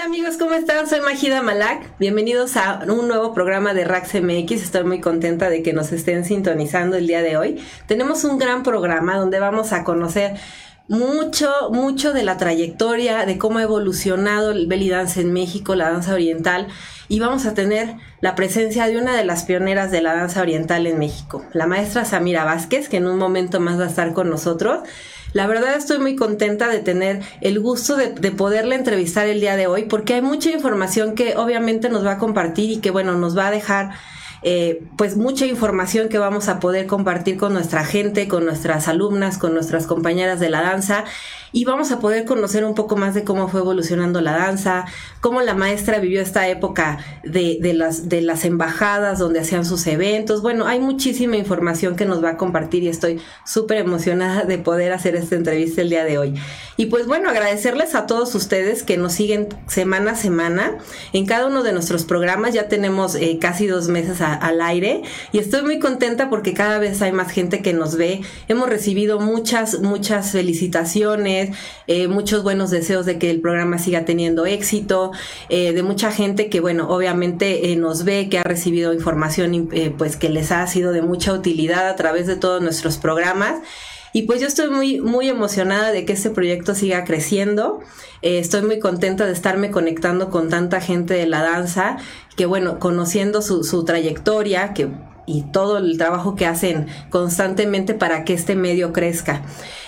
Hola amigos, ¿cómo están? Soy Magida Malak. Bienvenidos a un nuevo programa de Rax MX. Estoy muy contenta de que nos estén sintonizando el día de hoy. Tenemos un gran programa donde vamos a conocer mucho, mucho de la trayectoria, de cómo ha evolucionado el belly dance en México, la danza oriental, y vamos a tener la presencia de una de las pioneras de la danza oriental en México, la maestra Samira Vázquez, que en un momento más va a estar con nosotros. La verdad estoy muy contenta de tener el gusto de, de, poderle entrevistar el día de hoy porque hay mucha información que obviamente nos va a compartir y que bueno, nos va a dejar eh, pues mucha información que vamos a poder compartir con nuestra gente, con nuestras alumnas, con nuestras compañeras de la danza y vamos a poder conocer un poco más de cómo fue evolucionando la danza, cómo la maestra vivió esta época de, de, las, de las embajadas donde hacían sus eventos. Bueno, hay muchísima información que nos va a compartir y estoy súper emocionada de poder hacer esta entrevista el día de hoy. Y pues bueno, agradecerles a todos ustedes que nos siguen semana a semana en cada uno de nuestros programas. Ya tenemos eh, casi dos meses al aire y estoy muy contenta porque cada vez hay más gente que nos ve. Hemos recibido muchas, muchas felicitaciones eh, muchos buenos deseos de que el programa siga teniendo éxito, eh, de mucha gente que, bueno, obviamente eh, nos ve, que ha recibido información, pues que les ha sido de mucha utilidad a través de todos nuestros programas. Y pues yo estoy muy, muy emocionada de que este proyecto siga creciendo. Estoy muy contenta de estarme conectando con tanta gente de la danza, que bueno, conociendo su, su trayectoria, que y todo el trabajo que hacen constantemente para que este medio crezca.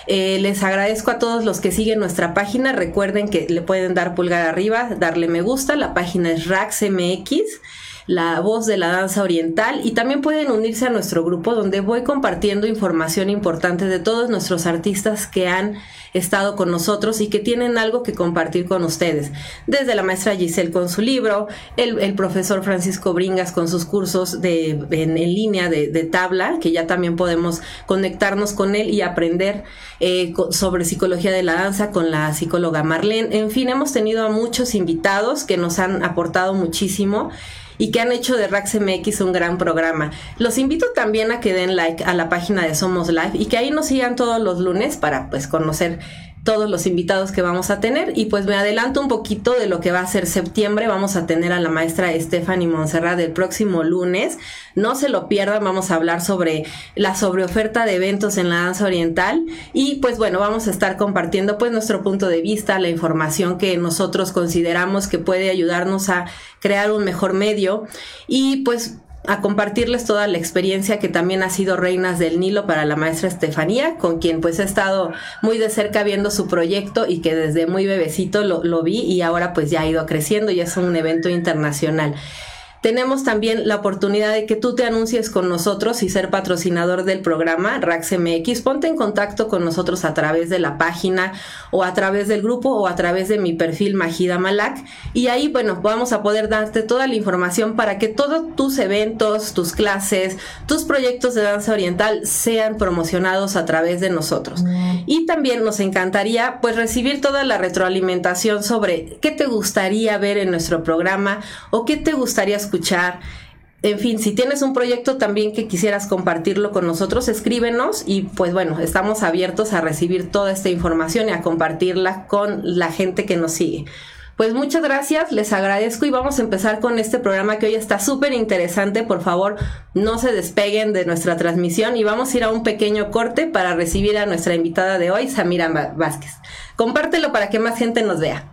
Eh, les agradezco a todos los que siguen nuestra página. Recuerden que le pueden dar pulgar arriba, darle me gusta. La página es RaxMX la voz de la danza oriental y también pueden unirse a nuestro grupo donde voy compartiendo información importante de todos nuestros artistas que han estado con nosotros y que tienen algo que compartir con ustedes. Desde la maestra Giselle con su libro, el, el profesor Francisco Bringas con sus cursos de, en, línea de, de, tabla, que ya también podemos conectarnos con él y aprender eh, sobre psicología de la danza con la psicóloga Marlene. En fin, hemos tenido a muchos invitados que nos han aportado muchísimo y que han hecho de Rax MX un gran programa. Los invito también a que den like a la página de Somos Live y que ahí nos sigan todos los lunes para pues conocer todos los invitados que vamos a tener y pues me adelanto un poquito de lo que va a ser septiembre. Vamos a tener a la maestra Stephanie Monserrat el próximo lunes. No se lo pierdan, vamos a hablar sobre la sobreoferta de eventos en la danza oriental y pues bueno, vamos a estar compartiendo pues nuestro punto de vista, la información que nosotros consideramos que puede ayudarnos a crear un mejor medio y pues a compartirles toda la experiencia que también ha sido Reinas del Nilo para la maestra Estefanía, con quien pues he estado muy de cerca viendo su proyecto y que desde muy bebecito lo, lo vi y ahora pues ya ha ido creciendo y es un evento internacional. Tenemos también la oportunidad de que tú te anuncies con nosotros y ser patrocinador del programa RaxMX. Ponte en contacto con nosotros a través de la página o a través del grupo o a través de mi perfil Magida Malak. Y ahí, bueno, vamos a poder darte toda la información para que todos tus eventos, tus clases, tus proyectos de danza oriental sean promocionados a través de nosotros. Y también nos encantaría pues recibir toda la retroalimentación sobre qué te gustaría ver en nuestro programa o qué te gustaría escuchar escuchar. En fin, si tienes un proyecto también que quisieras compartirlo con nosotros, escríbenos y pues bueno, estamos abiertos a recibir toda esta información y a compartirla con la gente que nos sigue. Pues muchas gracias, les agradezco y vamos a empezar con este programa que hoy está súper interesante. Por favor, no se despeguen de nuestra transmisión y vamos a ir a un pequeño corte para recibir a nuestra invitada de hoy, Samira Vázquez. Compártelo para que más gente nos vea.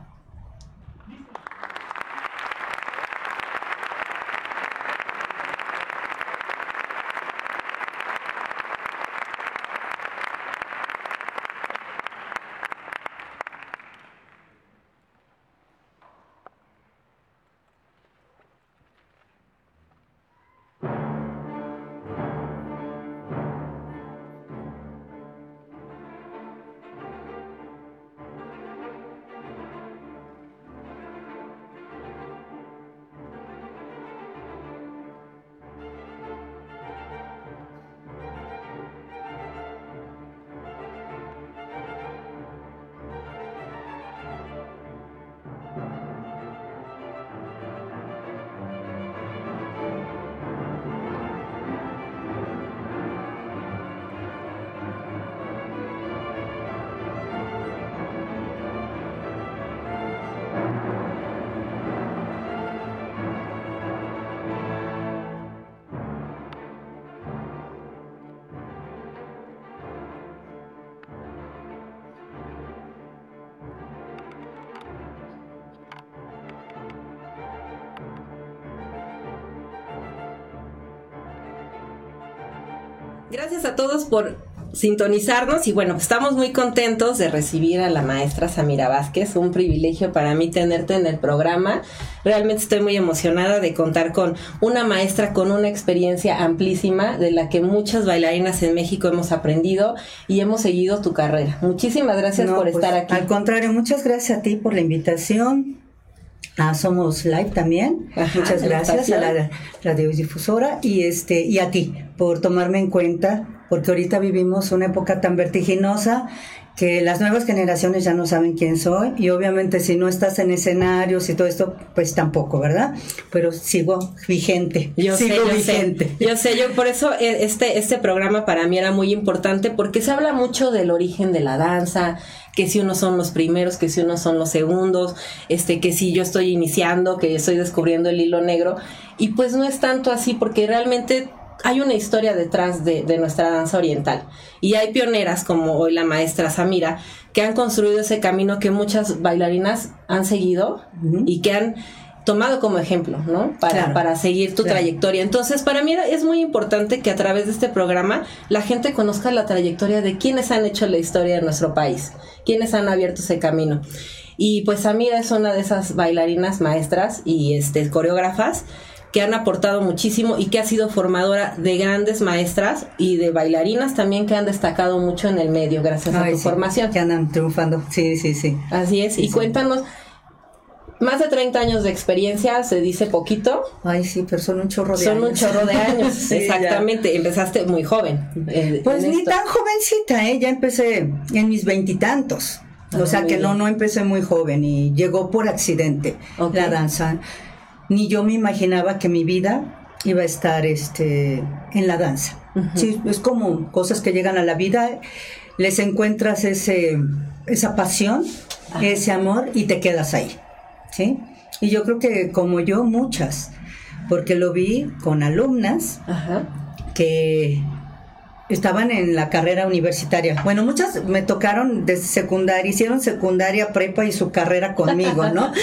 Gracias a todos por sintonizarnos y bueno, estamos muy contentos de recibir a la maestra Samira Vázquez, un privilegio para mí tenerte en el programa. Realmente estoy muy emocionada de contar con una maestra con una experiencia amplísima de la que muchas bailarinas en México hemos aprendido y hemos seguido tu carrera. Muchísimas gracias por pues, estar aquí. Al contrario, muchas gracias a ti por la invitación. A Somos Live también. Muchas gracias a la radiodifusora y este y a ti por tomarme en cuenta porque ahorita vivimos una época tan vertiginosa que las nuevas generaciones ya no saben quién soy y obviamente si no estás en escenarios y todo esto, pues tampoco, ¿verdad? Pero sigo vigente. Yo sigo sé, yo vigente. sé. Yo sé, yo por eso eh, este, este programa para mí era muy importante porque se habla mucho del origen de la danza, que si unos son los primeros, que si unos son los segundos, este, que si yo estoy iniciando, que estoy descubriendo el hilo negro. Y pues no es tanto así porque realmente hay una historia detrás de, nuestra danza oriental. Y hay pioneras como hoy la maestra Samira, que han construido ese camino que muchas bailarinas han seguido y que han tomado como ejemplo, ¿no? Para, para seguir tu trayectoria. Entonces, para mí es muy importante que a través de este programa la gente conozca la trayectoria de quienes han hecho la historia de nuestro país, quienes han abierto ese camino. Y pues Samira es una de esas bailarinas maestras y este, coreógrafas que han aportado muchísimo y que ha sido formadora de grandes maestras y de bailarinas también que han destacado mucho en el medio gracias a tu formación. Que andan triunfando, sí, sí, sí. Así es, y cuéntanos, más de 30 años de experiencia, se dice poquito. Ay, sí, pero son un chorro de años. Son un chorro de años, exactamente. Empezaste muy joven. Eh, pues ni tan jovencita, ¿eh? Ya empecé en mis veintitantos. o ah, sea que no, no empecé muy joven y llegó por accidente la danza ni yo me imaginaba que mi vida iba a estar este, en la danza. sí, es como cosas que llegan a la vida, les encuentras ese, esa pasión, ese amor y te quedas ahí. ¿Sí? Y yo creo que como yo, muchas, porque lo vi con alumnas que estaban en la carrera universitaria. Bueno, muchas me tocaron de secundaria, hicieron secundaria, prepa y su carrera conmigo, ¿no?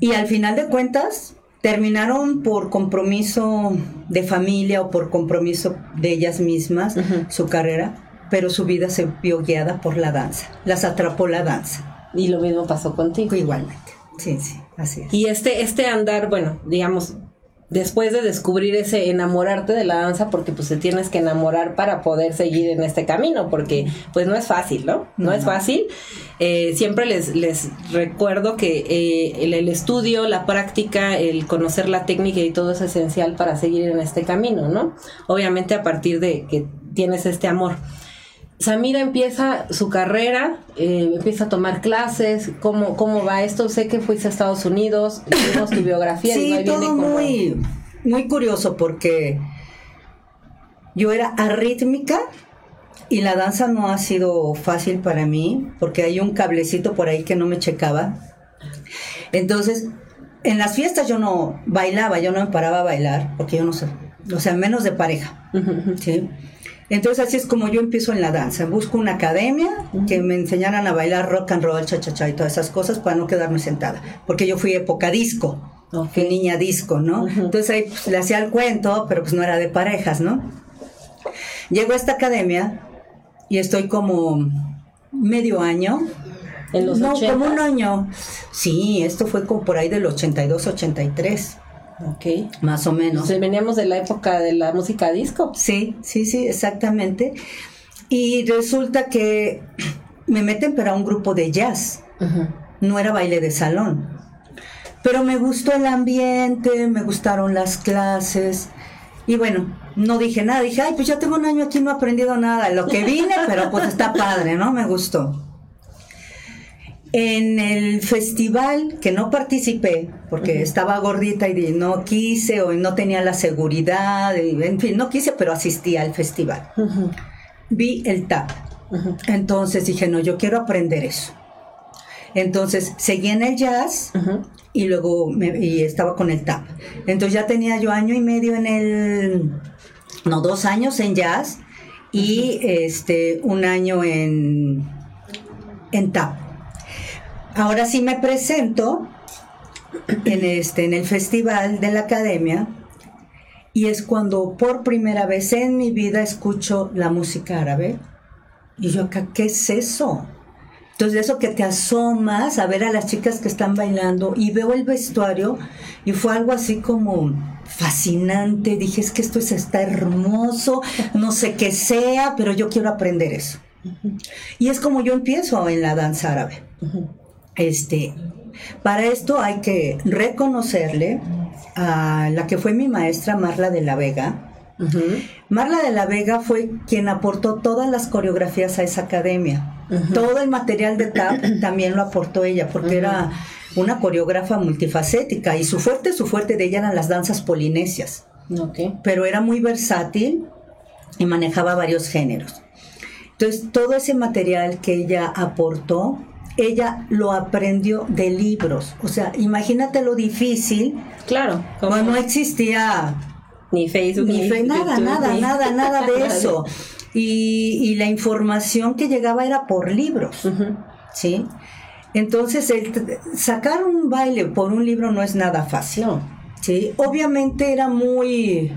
Y al final de cuentas, terminaron por compromiso de familia o por compromiso de ellas mismas su carrera, pero su vida se vio guiada por la danza. Las atrapó la danza. Y lo mismo pasó contigo. Igualmente. Sí, sí, así es. Y este, este andar, bueno, digamos, después de descubrir ese enamorarte de la danza, porque pues te tienes que enamorar para poder seguir en este camino, porque pues no es fácil, ¿no? No, es fácil. Eh, siempre les, les recuerdo que eh, el, el, estudio, la práctica, el conocer la técnica y todo es esencial para seguir en este camino, ¿no? Obviamente a partir de que tienes este amor. Samira empieza su carrera, eh, empieza a tomar clases, ¿cómo, ¿cómo va esto? Sé que fuiste a Estados Unidos, vimos tu biografía. Sí, y todo muy, muy curioso porque yo era arrítmica y la danza no ha sido fácil para mí porque hay un cablecito por ahí que no me checaba. Entonces, en las fiestas yo no bailaba, yo no me paraba a bailar porque yo no sé, o sea, menos de pareja. ¿sí? Entonces así es como yo empiezo en la danza. Busco una academia que me enseñaran a bailar rock and roll, cha cha cha y todas esas cosas para no quedarme sentada. Porque yo fui época disco, fui niña disco, ¿no? Entonces ahí pues, le hacía el cuento, pero pues no era de parejas, ¿no? Llego a esta academia y estoy como medio año. ¿En los no, como un año. Sí, esto fue como por ahí del 82, 83. Ok. Más o menos. veníamos de la época de la música disco. Sí, sí, sí, exactamente. Y resulta que me meten para un grupo de jazz. No era baile de salón. Pero me gustó el ambiente, me gustaron las clases. Y bueno, no dije nada. Dije, ay, pues ya tengo un año aquí, no he aprendido nada. Lo que vine, pero pues está padre, ¿no? Me gustó. En el festival que no participé, porque estaba gordita y no quise o no tenía la seguridad, en fin, no quise, pero asistí al festival. Vi el tap. Entonces dije, no, yo quiero aprender eso. Entonces seguí en el jazz y luego me, y estaba con el tap. Entonces ya tenía yo año y medio en el, no, dos años en jazz y este, un año en, en tap. Ahora sí me presento en este en el festival de la academia Y es cuando por primera vez en mi vida escucho la música árabe. Y yo acá, ¿qué es eso? Entonces eso que te asomas a ver a las chicas que están bailando y veo el vestuario y fue algo así como fascinante. Dije, es que esto está hermoso, no sé qué sea, pero yo quiero aprender eso. Y es como yo empiezo en la danza árabe. Este, para esto hay que reconocerle a la que fue mi maestra Marla de la Vega. Marla de la Vega fue quien aportó todas las coreografías a esa academia. Todo el material de TAP también lo aportó ella, porque era una coreógrafa multifacética y su fuerte, su fuerte de ella eran las danzas polinesias. Pero era muy versátil y manejaba varios géneros. Entonces, todo ese material que ella aportó, ella lo aprendió de libros. O sea, imagínate lo difícil. Claro. Como no existía ni Facebook, ni, nada, nada, nada, nada de eso. Y, la información que llegaba era por libros, ¿sí? Entonces, sacar un baile por un libro no es nada fácil, ¿sí? Obviamente era muy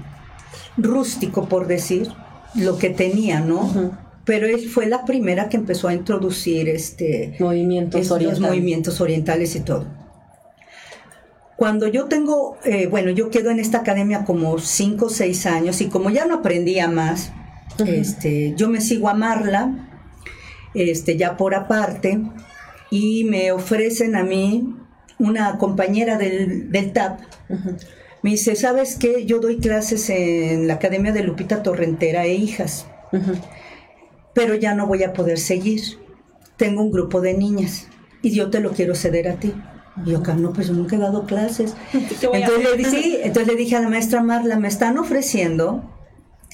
rústico, por decir, lo que tenía, ¿no? Pero él fue la primera que empezó a introducir este movimientos orientales. movimientos orientales y todo. Cuando yo tengo, eh, bueno, yo quedo en esta academia como 5 o 6 años y como ya no aprendía más, este, yo me sigo a Marla, este, ya por aparte, y me ofrecen a mí una compañera del, del TAP. Me dice, ¿sabes qué? Yo doy clases en la Academia de Lupita Torrentera e hijas, pero ya no voy a poder seguir. Tengo un grupo de niñas y yo te lo quiero ceder a ti. Y yo no, pues yo nunca he dado clases. Entonces le, dije, entonces le dije a la maestra Marla, me están ofreciendo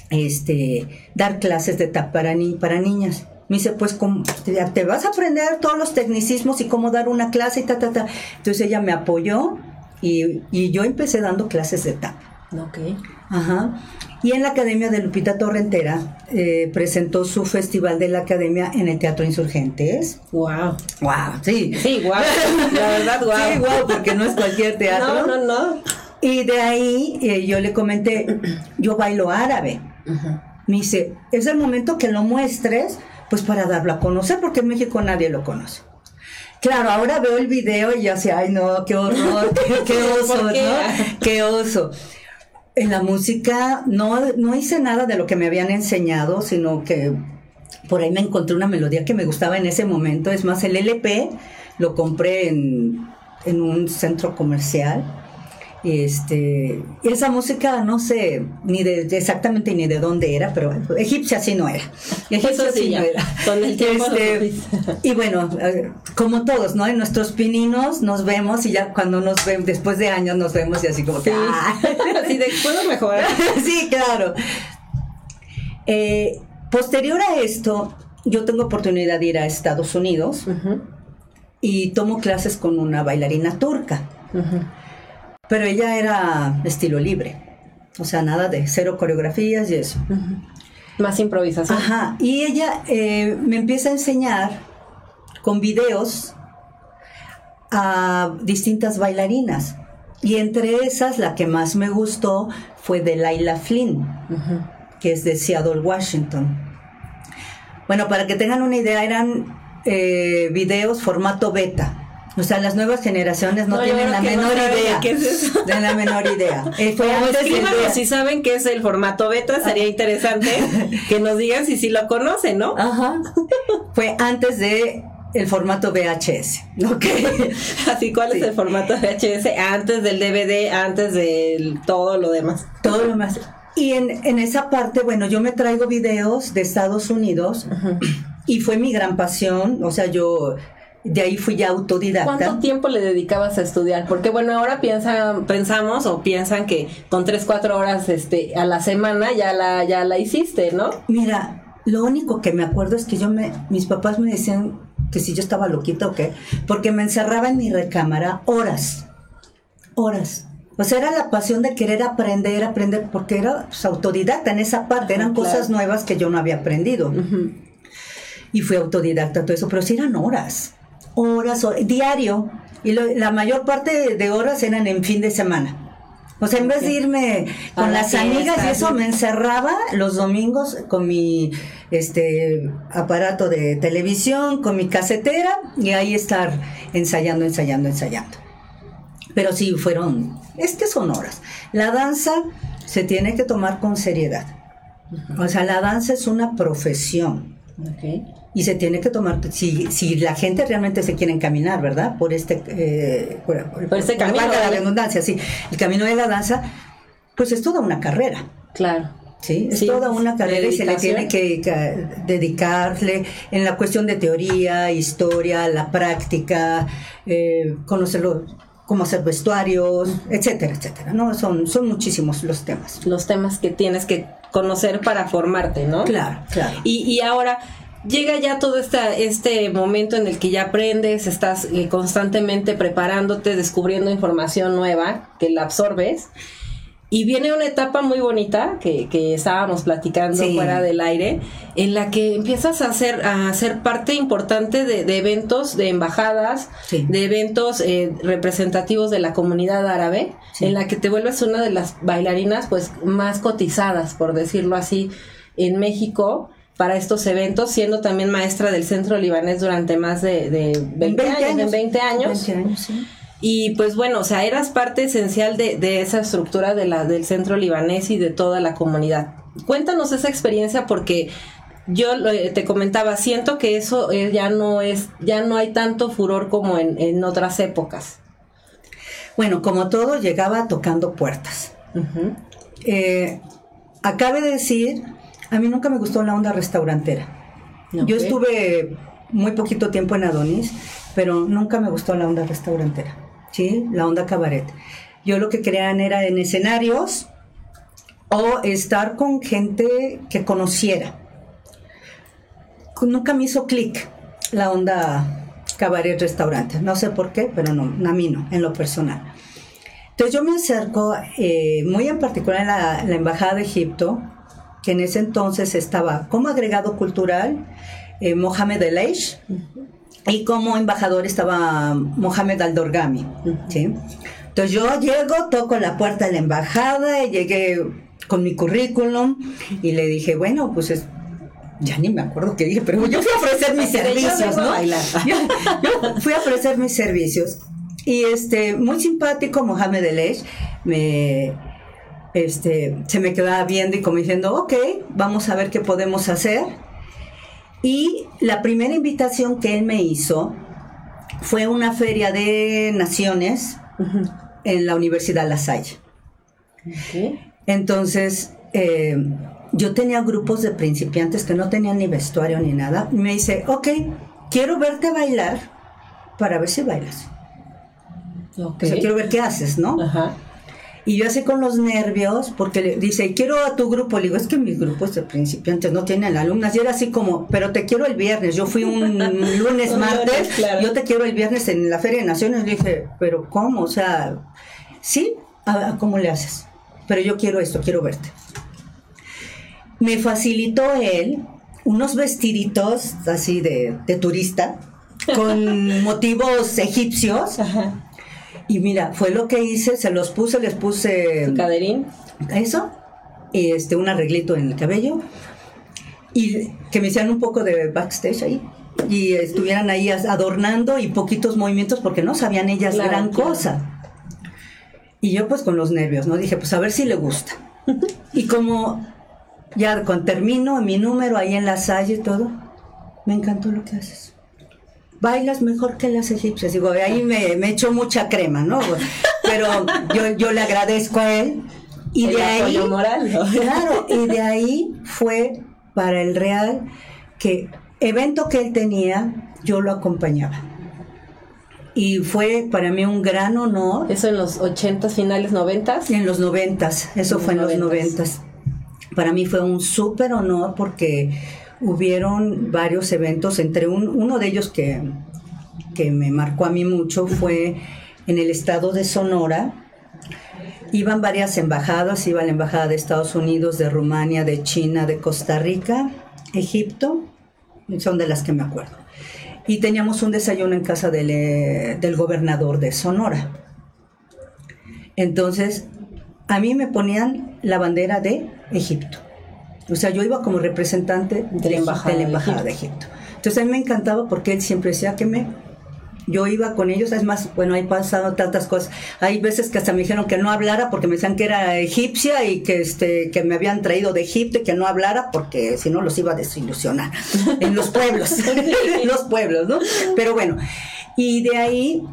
este, dar clases de tap para, ni, para niñas. Me dice, pues te, vas a aprender todos los tecnicismos y cómo dar una clase y ta, ta, ta. Entonces ella me apoyó y, y yo empecé dando clases de tap. Ok. Ajá. Y en la Academia de Lupita Torrentera eh, presentó su festival de la Academia en el Teatro Insurgentes. ¡Wow! ¡Wow! Sí. Sí, wow. La verdad, wow. Sí, wow, porque no es cualquier teatro. No, no, no. Y de ahí eh, yo le comenté, yo bailo árabe. Me dice, es el momento que lo muestres, pues para darlo a conocer, porque en México nadie lo conoce. Claro, ahora veo el video y ya sé, ay no, qué horror, qué, oso, ¿no? Qué oso. En la música no, no hice nada de lo que me habían enseñado, sino que por ahí me encontré una melodía que me gustaba en ese momento. Es más, el LP lo compré en, en un centro comercial este, esa música no sé ni de, exactamente ni de dónde era, pero egipcia sí no era. Egipcia sí, no era. Con el tiempo este, y bueno, eh, como todos, ¿no? En nuestros pininos nos vemos y ya cuando nos vemos, después de años nos vemos y así como que... Ah. así de, ¿puedo mejorar? sí, claro. Eh, posterior a esto, yo tengo oportunidad de ir a Estados Unidos y tomo clases con una bailarina turca. Pero ella era estilo libre. O sea, nada de cero coreografías y eso. Más improvisación. Ajá. Y ella eh, me empieza a enseñar con videos a distintas bailarinas. Y entre esas, la que más me gustó fue de Laila Flynn, que es de Seattle, Washington. Bueno, para que tengan una idea, eran eh, videos formato beta. O sea, las nuevas generaciones no, tienen la menor idea. ¿Qué es eso? De la menor idea. Eh, fue si saben qué es el formato beta, sería interesante que nos digan si sí lo conocen, ¿no? Ajá. Fue antes de el formato VHS. Ok. Así, ¿cuál es el formato VHS? Antes del DVD, antes de todo lo demás. Todo lo más. Y en, en esa parte, bueno, yo me traigo videos de Estados Unidos y fue mi gran pasión. O sea, yo de ahí fui ya autodidacta. ¿Cuánto tiempo le dedicabas a estudiar? Porque bueno, ahora piensan, pensamos o piensan que con tres, cuatro horas este, a la semana ya la, ya la hiciste, ¿no? Mira, lo único que me acuerdo es que yo me, mis papás me decían que si yo estaba loquita o qué, porque me encerraba en mi recámara horas, horas. O sea, era la pasión de querer aprender, aprender, porque era pues, autodidacta en esa parte, eran cosas nuevas que yo no había aprendido. Y fui autodidacta todo eso, pero sí eran horas horas, diario, y la mayor parte de horas eran en fin de semana. O sea, en vez de irme con las amigas y eso, me encerraba los domingos con mi este aparato de televisión, con mi casetera y ahí estar ensayando, ensayando, ensayando. Pero sí, fueron, es que son horas. La danza se tiene que tomar con seriedad. O sea, la danza es una profesión. Y se tiene que tomar, si, si la gente realmente se quiere encaminar, ¿verdad? Por este, eh, por, este camino. de la redundancia, sí. El camino de la danza, pues es toda una carrera. Claro. Sí, es toda una carrera y se le tiene que, dedicarle en la cuestión de teoría, historia, la práctica, eh, conocerlo cómo hacer vestuarios, etcétera, etcétera, ¿no? Son, son muchísimos los temas. Los temas que tienes que conocer para formarte, ¿no? Claro, claro. Y, y ahora, llega ya todo esta, este momento en el que ya aprendes, estás eh, constantemente preparándote, descubriendo información nueva, que la absorbes. Y viene una etapa muy bonita que, que estábamos platicando fuera del aire, en la que empiezas a ser, a ser parte importante de, eventos, de embajadas, de eventos eh, representativos de la comunidad árabe, en la que te vuelves una de las bailarinas pues más cotizadas, por decirlo así, en México para estos eventos, siendo también maestra del centro libanés durante más de, de 20, años, 20 años. 20 años sí. Y pues bueno, o sea, eras parte esencial de, de esa estructura de la, del centro libanés y de toda la comunidad. Cuéntanos esa experiencia porque yo te comentaba, siento que eso eh, ya no es, ya no hay tanto furor como en, en otras épocas. Bueno, como todo, llegaba tocando puertas. Eh, acabe de decir, a mí nunca me gustó la onda restaurantera. Yo estuve muy poquito tiempo en Adonis, pero nunca me gustó la onda restaurantera. ¿sí? La onda cabaret. Yo lo que crean era en escenarios o estar con gente que conociera. Nunca me hizo clic la onda cabaret restaurante. No sé por qué, pero no, a mí no, en lo personal. Entonces yo me acerco, eh, muy en particular en la, Embajada de Egipto, que en ese entonces estaba como agregado cultural eh, Mohamed El Eish, y como embajador estaba Mohamed Al-Dorgami, ¿sí? Entonces yo llego, toco la puerta de la embajada, y llegué con mi currículum y le dije, bueno, pues es, ya ni me acuerdo qué dije, pero yo fui a ofrecer mis servicios, ¿no? Yo, fui a ofrecer mis servicios. Y este, muy simpático, Mohamed Elesh, me, este, se me quedaba viendo y como diciendo, ok, vamos a ver qué podemos hacer. Y la primera invitación que él me hizo fue una feria de naciones en la Universidad La Salle. Entonces, eh, yo tenía grupos de principiantes que no tenían ni vestuario ni nada. Y me dice, ok, quiero verte bailar para ver si bailas. O sea, quiero ver qué haces, ¿no? Ajá. Y yo así con los nervios, porque le dice, quiero a tu grupo. Le digo, es que mis grupos de principiantes no tienen alumnas. Y era así como, pero te quiero el viernes. Yo fui un lunes, martes, yo te quiero el viernes en la Feria de Naciones. Le dije, pero ¿cómo? O sea, sí, ¿cómo le haces? Pero yo quiero esto, quiero verte. Me facilitó él unos vestiditos así de, de turista con motivos egipcios. Ajá y mira, fue lo que hice, se los puse, les puse... caderín? Eso, y este, un arreglito en el cabello, y que me hicieran un poco de backstage ahí, y estuvieran ahí adornando y poquitos movimientos porque no sabían ellas gran cosa. Y yo pues con los nervios, ¿no? Dije, pues a ver si le gusta. y como ya cuando termino mi número ahí en la salle y todo, me encantó lo que haces bailas mejor que las egipcias. Digo, ahí me, me echó mucha crema, ¿no? Pero yo, yo le agradezco a él. Y de ahí, moral, claro, y de ahí fue para el Real que evento que él tenía, yo lo acompañaba. Y fue para mí un gran honor. ¿Eso en los 80 finales 90 En los 90 eso fue en los 90 Para mí fue un súper honor porque hubieron varios eventos, entre uno de ellos que, que me marcó a mí mucho fue en el estado de Sonora. Iban varias embajadas, iba la embajada de Estados Unidos, de Rumania, de China, de Costa Rica, Egipto, son de las que me acuerdo. Y teníamos un desayuno en casa del, eh, del gobernador de Sonora. Entonces, a mí me ponían la bandera de Egipto. O sea, yo iba como representante de, la embajada, de, Egipto. Entonces a mí me encantaba porque él siempre decía que me yo iba con ellos, es más, bueno, hay pasado tantas cosas. Hay veces que hasta me dijeron que no hablara porque me decían que era egipcia y que este que me habían traído de Egipto y que no hablara porque si no los iba a desilusionar en los pueblos, en los pueblos, ¿no? Pero bueno, y de ahí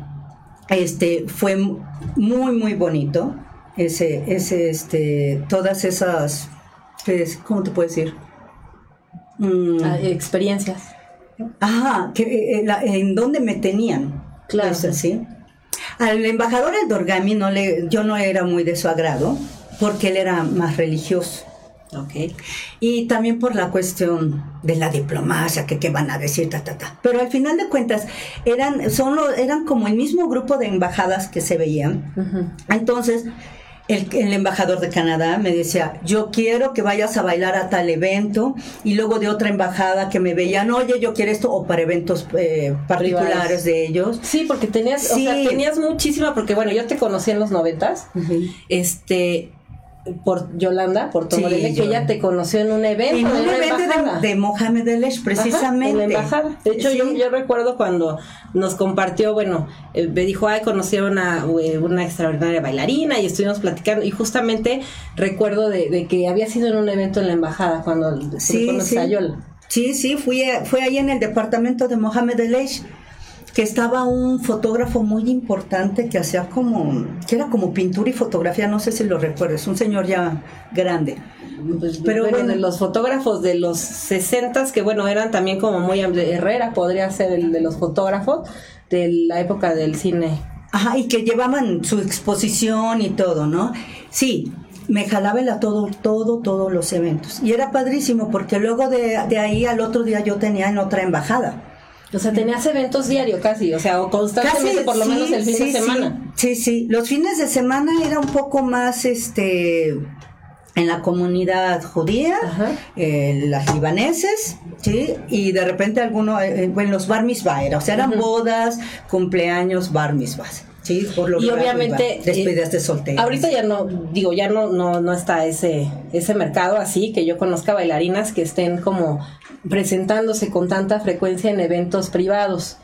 este fue muy muy bonito ese ese este todas esas ¿cómo te puedo decir? Mm. Ah, experiencias Ajá, que, eh, eh, ¿en dónde me tenían? Claro. ¿sí? Al embajador Dorgami no le, yo no era muy de su agrado, porque él era más religioso. Okay. Y también por la cuestión de la diplomacia, que qué van a decir, ta, ta, ta. Pero al final de cuentas, eran, son, eran como el mismo grupo de embajadas que se veían. Entonces, el, embajador de Canadá me decía, yo quiero que vayas a bailar a tal evento, y luego de otra embajada que me veían, oye, yo quiero esto, o para eventos eh, particulares de ellos. Sí, porque tenías, O sea, tenías muchísima, porque bueno, yo te conocí en los noventas, este, por Yolanda, por sí, que ella te conoció en un evento. En un evento de, Mohamed El precisamente. en la embajada. De hecho, yo, yo recuerdo cuando nos compartió, bueno, eh, me dijo, ay, conocí a una, eh, una extraordinaria bailarina y estuvimos platicando. Y justamente recuerdo de, que había sido en un evento en la embajada cuando sí, sí. a Yola. Sí, sí, fui, fue ahí en el departamento de Mohamed El que estaba un fotógrafo muy importante que hacía como, que era como pintura y fotografía, no sé si lo recuerdas, un señor ya grande. Pues, pero bueno, los fotógrafos de los 60 que bueno, eran también como muy Herrera, podría ser el de los fotógrafos de la época del cine. Ajá, y que llevaban su exposición y todo, ¿no? Sí, me jalaba a todo, todo, todos los eventos. Y era padrísimo porque luego de, de ahí al otro día yo tenía en otra embajada. O sea, tenías eventos diarios casi, o sea, o constantemente por lo menos el fin de semana. Sí, sí, los fines de semana era un poco más, este, en la comunidad judía, eh, las libaneses, ¿sí? Y de repente algunos, eh, bueno, los bar mitzvah era, o sea, eran bodas, cumpleaños, bar mitzvahs. Sí, por lo y obviamente despedidas de soltero. Ahorita ya no, digo, ya no, no, no está ese, ese mercado así, que yo conozca bailarinas que estén como presentándose con tanta frecuencia en eventos privados.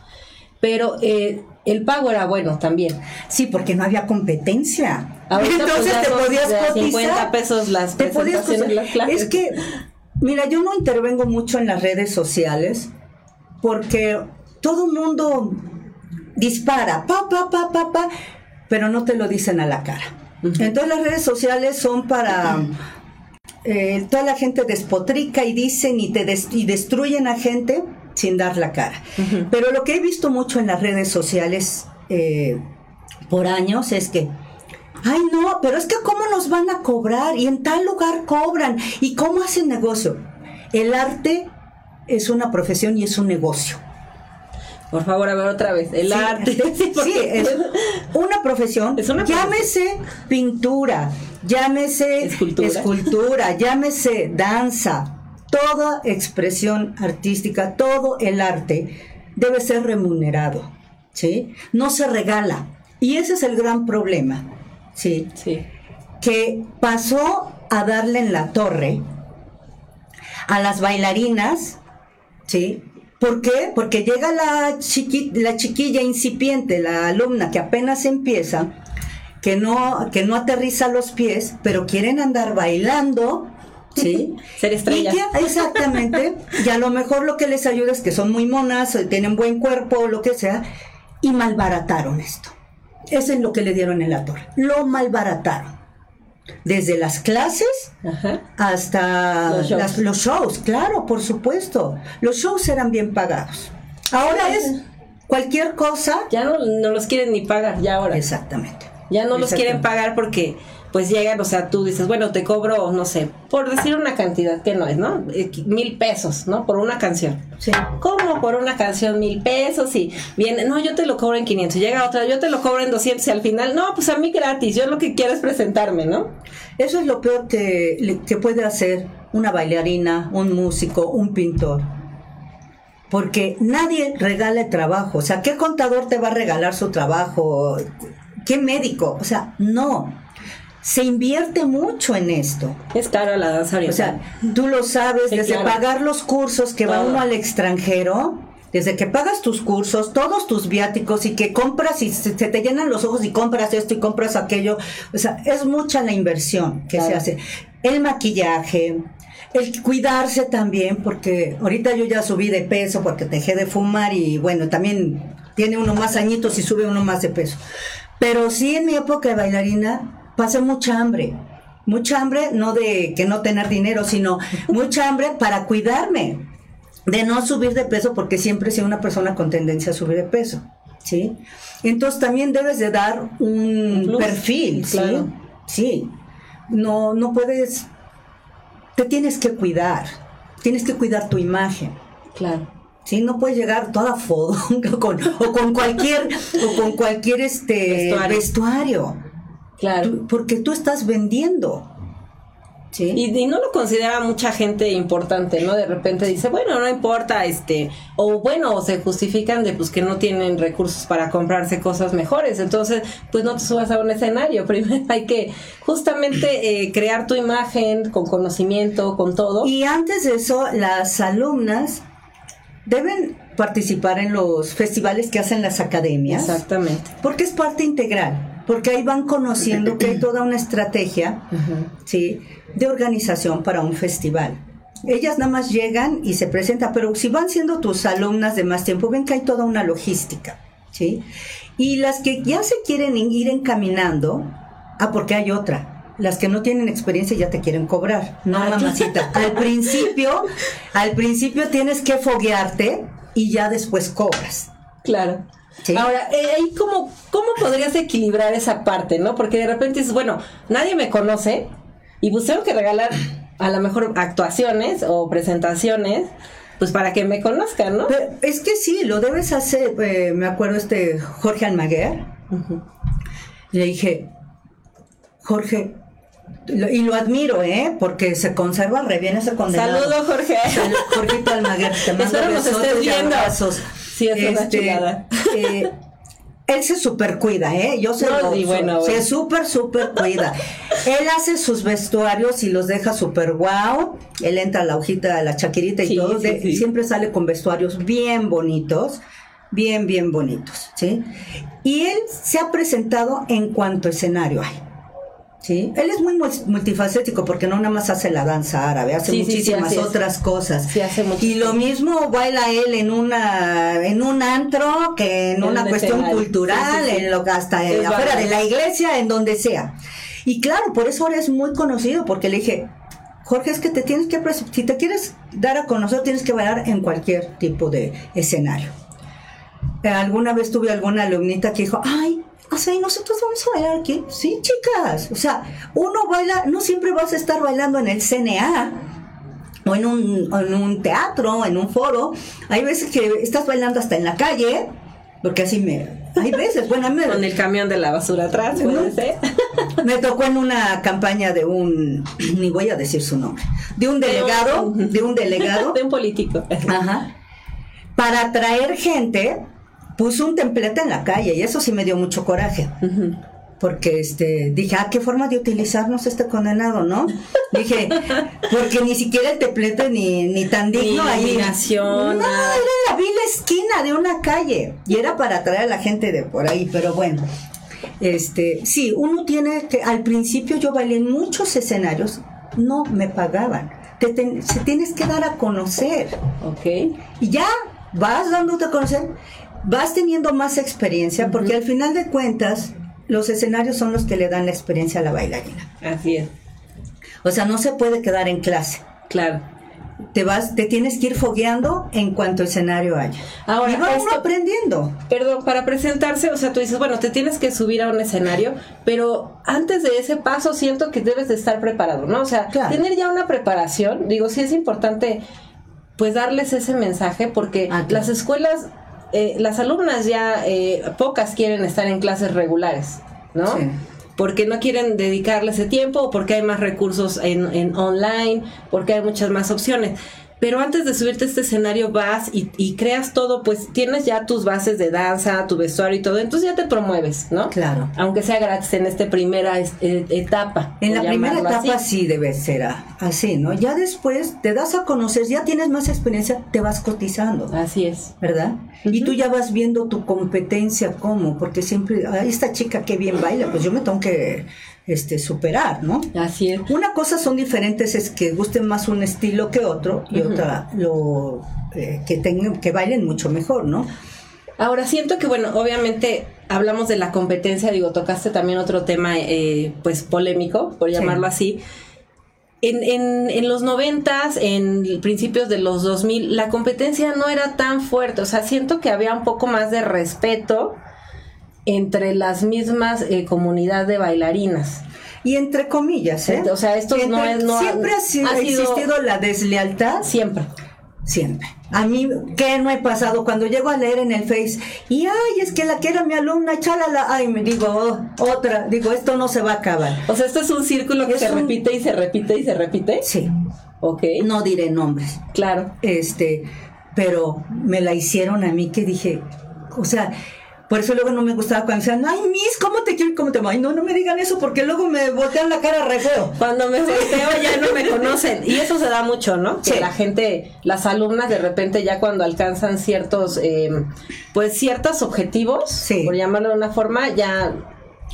Pero eh, el pago era bueno también. Sí, porque no había competencia. Pues, Entonces te podías cotizar. 50 pesos las te presentaciones, las clases. Es que, mira, yo no intervengo mucho en las redes sociales porque todo mundo dispara, pa, pa, pa, pa, pa, pero no te lo dicen a la cara. Entonces las redes sociales son para eh, toda la gente despotrica y dicen y, te y destruyen a gente sin dar la cara. Pero lo que he visto mucho en las redes sociales eh, por años es que, ay no, pero es que cómo nos van a cobrar y en tal lugar cobran y cómo hacen negocio. El arte es una profesión y es un negocio. Por favor, a ver otra vez. El arte. Sí, es una profesión. llámese pintura, llámese escultura. llámese danza. Toda expresión artística, todo el arte debe ser remunerado. ¿Sí? No se regala. Y ese es el gran problema. ¿Sí? Sí. Que pasó a darle en la torre a las bailarinas, ¿sí? ¿Por qué? Porque llega la, la chiquilla incipiente, la alumna que apenas empieza, que no, que no aterriza los pies, pero quieren andar bailando, ¿sí? Ser estrella. exactamente. y a lo mejor lo que les ayuda es que son muy monas, tienen buen cuerpo lo que sea, y malbarataron esto. Eso es lo que le dieron en la torre. Lo malbarataron desde las clases hasta los shows. claro, por supuesto. Los shows eran bien pagados. Ahora es cualquier cosa. Ya no, no los quieren ni pagar, ya ahora. Exactamente. Ya no los quieren pagar porque pues llegan, o sea, tú dices, bueno, te cobro, no sé, por decir una cantidad que no es, ¿no? Eh, mil pesos, ¿no? Por una canción. Sí. ¿Cómo por una canción mil pesos? Y viene, no, yo te lo cobro en 500. Llega otra, yo te lo cobro en 200 y al final, no, pues a mí gratis, yo lo que quiero es presentarme, ¿no? Eso es lo peor que, que puede hacer una bailarina, un músico, un pintor. Porque nadie regala el trabajo. O sea, ¿qué contador te va a regalar su trabajo? ¿Qué médico? O sea, no se invierte mucho en esto. Es caro la danza oriental. O sea, tú lo sabes, desde pagar los cursos que va uno al extranjero, desde que pagas tus cursos, todos tus viáticos y que compras y se, te llenan los ojos y compras esto y compras aquello. O sea, es mucha la inversión que se hace. El maquillaje, el cuidarse también, porque ahorita yo ya subí de peso porque dejé de fumar y bueno, también tiene uno más añitos y sube uno más de peso. Pero sí en mi época de bailarina pasé mucha hambre. Mucha hambre, no de que no tener dinero, sino mucha hambre para cuidarme de no subir de peso porque siempre sido una persona con tendencia a subir de peso, ¿sí? Entonces también debes de dar un, perfil, ¿sí? Sí. No, no puedes, te tienes que cuidar, tienes que cuidar tu imagen. Claro. Sí, no puedes llegar toda fodonga con, o con cualquier, o con cualquier este vestuario. Claro. porque tú estás vendiendo. Y, no lo considera mucha gente importante, ¿no? De repente dice, bueno, no importa, este, o bueno, se justifican de pues que no tienen recursos para comprarse cosas mejores, entonces, pues no te subas a un escenario, primero hay que justamente eh, crear tu imagen con conocimiento, con todo. Y antes de eso, las alumnas deben participar en los festivales que hacen las academias. Exactamente. Porque es parte integral porque ahí van conociendo que hay toda una estrategia, ¿sí? de organización para un festival. Ellas nada más llegan y se presentan, pero si van siendo tus alumnas de más tiempo, ven que hay toda una logística, ¿sí? Y las que ya se quieren ir encaminando, ah, porque hay otra, las que no tienen experiencia ya te quieren cobrar. No, mamacita. al principio, al principio tienes que foguearte y ya después cobras. Claro. Ahora, eh, cómo, ¿cómo podrías equilibrar esa parte, no? Porque de repente dices, bueno, nadie me conoce, y pues tengo que regalar a lo mejor actuaciones o presentaciones, pues para que me conozcan, ¿no? es que sí, lo debes hacer. Eh, me acuerdo este Jorge Almaguer. Le dije, Jorge, y lo admiro, ¿eh? Porque se conserva re bien ese condenado. Saludo, Jorge. Jorgito Almaguer, te mando Espero nos estés viendo. Sí, es una este, chulada. Eh, él se super cuida, ¿eh? Yo se lo bueno, se super super cuida. él hace sus vestuarios y los deja super guau. Él entra a la hojita, a la chaquirita y todo. siempre sale con vestuarios bien bonitos, bien, bien bonitos, ¿sí? Y él se ha presentado en cuanto escenario hay. ¿Sí? Él es muy multifacético porque no nada más hace la danza árabe, hace muchísimas otras cosas. y lo mismo baila él en una en un antro que en, una cuestión cultural, en lo hasta afuera de la iglesia, en donde sea. Y claro, por eso ahora es muy conocido porque le dije, Jorge, es que te tienes que si te quieres dar a conocer, tienes que bailar en cualquier tipo de escenario. Eh, alguna vez tuve alguna alumnita que dijo, "Ay, o sea, ¿y nosotros vamos a bailar aquí? Sí, chicas. O sea, uno baila, no siempre vas a estar bailando en el CNA o en un, en un teatro, en un foro. Hay veces que estás bailando hasta en la calle, porque así me... Hay veces, bueno, me, Con el camión de la basura atrás, ser. Me tocó en una campaña de un, ni voy a decir su nombre, de un delegado, de un delegado. De un político. Ajá. Para atraer gente puso un templete en la calle y eso sí me dio mucho coraje. Porque este, dije, ah, qué forma de utilizarnos este condenado, ¿no? Dije, porque ni siquiera el templete ni, ni tan digno ahí. No, era la vil esquina de una calle. Y era para atraer a la gente de por ahí, pero bueno. Este, sí, uno tiene que, al principio yo bailé en muchos escenarios, no me pagaban. Te se tienes que dar a conocer. Ok. Y ya vas dándote a conocer vas teniendo más experiencia porque al final de cuentas los escenarios son los que le dan la experiencia a la bailarina. Así es. O sea, no se puede quedar en clase. Claro. Te vas, te tienes que ir fogueando en cuanto escenario haya. Ahora, y vas aprendiendo. Perdón, para presentarse, o sea, tú dices, bueno, te tienes que subir a un escenario, pero antes de ese paso siento que debes de estar preparado, ¿no? O sea, tener ya una preparación, digo, sí es importante pues darles ese mensaje porque ah, las escuelas eh, las alumnas ya, eh, pocas quieren estar en clases regulares, ¿no? Porque no quieren dedicarle ese tiempo, porque hay más recursos en, online, porque hay muchas más opciones. Pero antes de subirte a este escenario vas y, creas todo, pues tienes ya tus bases de danza, tu vestuario y todo, entonces ya te promueves, ¿no? Claro. Aunque sea gratis en esta primera eh, etapa. En la primera etapa sí debe ser así, ¿no? Ya después te das a conocer, ya tienes más experiencia, te vas cotizando. Así es. ¿Verdad? Y tú ya vas viendo tu competencia cómo, porque siempre, esta chica que bien baila, pues yo me tengo que este, superar, ¿no? Así es. Una cosa son diferentes, es que gusten más un estilo que otro, y otra, lo eh, que tengan, que bailen mucho mejor, ¿no? Ahora siento que, bueno, obviamente hablamos de la competencia, digo, tocaste también otro tema, eh, pues polémico, por llamarlo así. En, en, en, los noventas, en principios de los 2000, la competencia no era tan fuerte, o sea, siento que había un poco más de respeto entre las mismas eh, comunidades de bailarinas. Y entre comillas, ¿eh? O sea, esto no es... No siempre ha, sido, existido la deslealtad. Siempre. Siempre. A mí, ¿qué no he pasado? Cuando llego a leer en el Face, y ay, es que la que era mi alumna, chalala, ay, me digo, oh, otra, digo, esto no se va a acabar. O sea, esto es un círculo que se repite y se repite y se repite. Sí. Ok. No diré nombres. Claro. Este, pero me la hicieron a mí que dije, o sea, por eso luego no me gustaba cuando decían, ay, Miss, ¿cómo te quiero? ¿Cómo te Ay, no, no me digan eso porque luego me voltean la cara re feo. Cuando me volteo ya no me conocen. Y eso se da mucho, ¿no? Que la gente, las alumnas de repente ya cuando alcanzan ciertos, eh, pues ciertos objetivos, por llamarlo de una forma, ya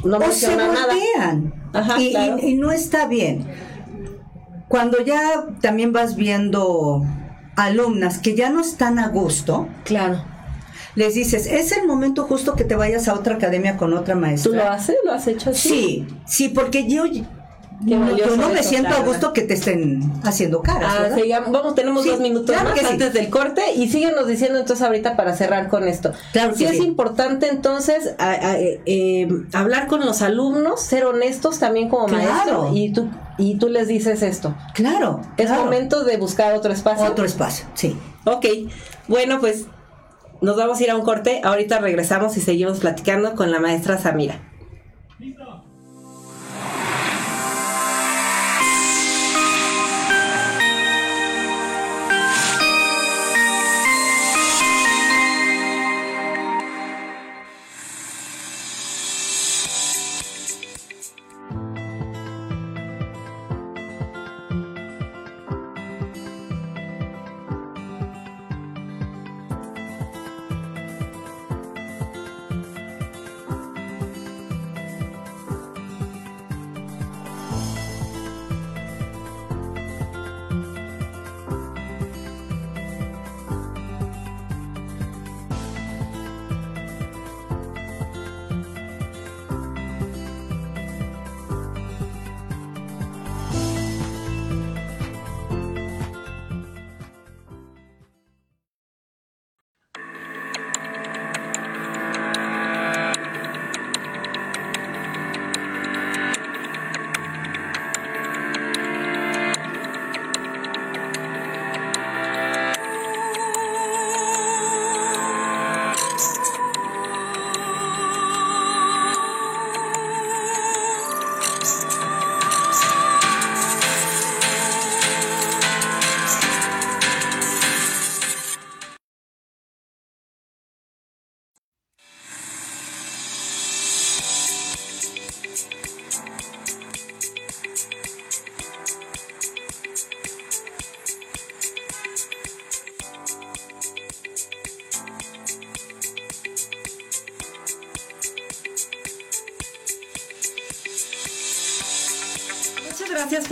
no o se voltean. Ajá, y, y no está bien. Cuando ya también vas viendo alumnas que ya no están a gusto. Claro les dices, es el momento justo que te vayas a otra academia con otra maestra. ¿Tú lo haces? ¿Lo has hecho así? Sí, sí, porque yo no, yo no me siento a gusto que te estén haciendo caras. Ah, vamos, tenemos dos minutos más antes del corte y síguenos diciendo entonces ahorita para cerrar con esto. Claro sí es importante entonces eh, eh, hablar con los alumnos, ser honestos también como maestro y tú y tú les dices esto. Claro. Es momento de buscar otro espacio. Otro espacio, sí. Ok. Bueno, pues nos vamos a ir a un corte. Ahorita regresamos y seguimos platicando con la maestra Samira.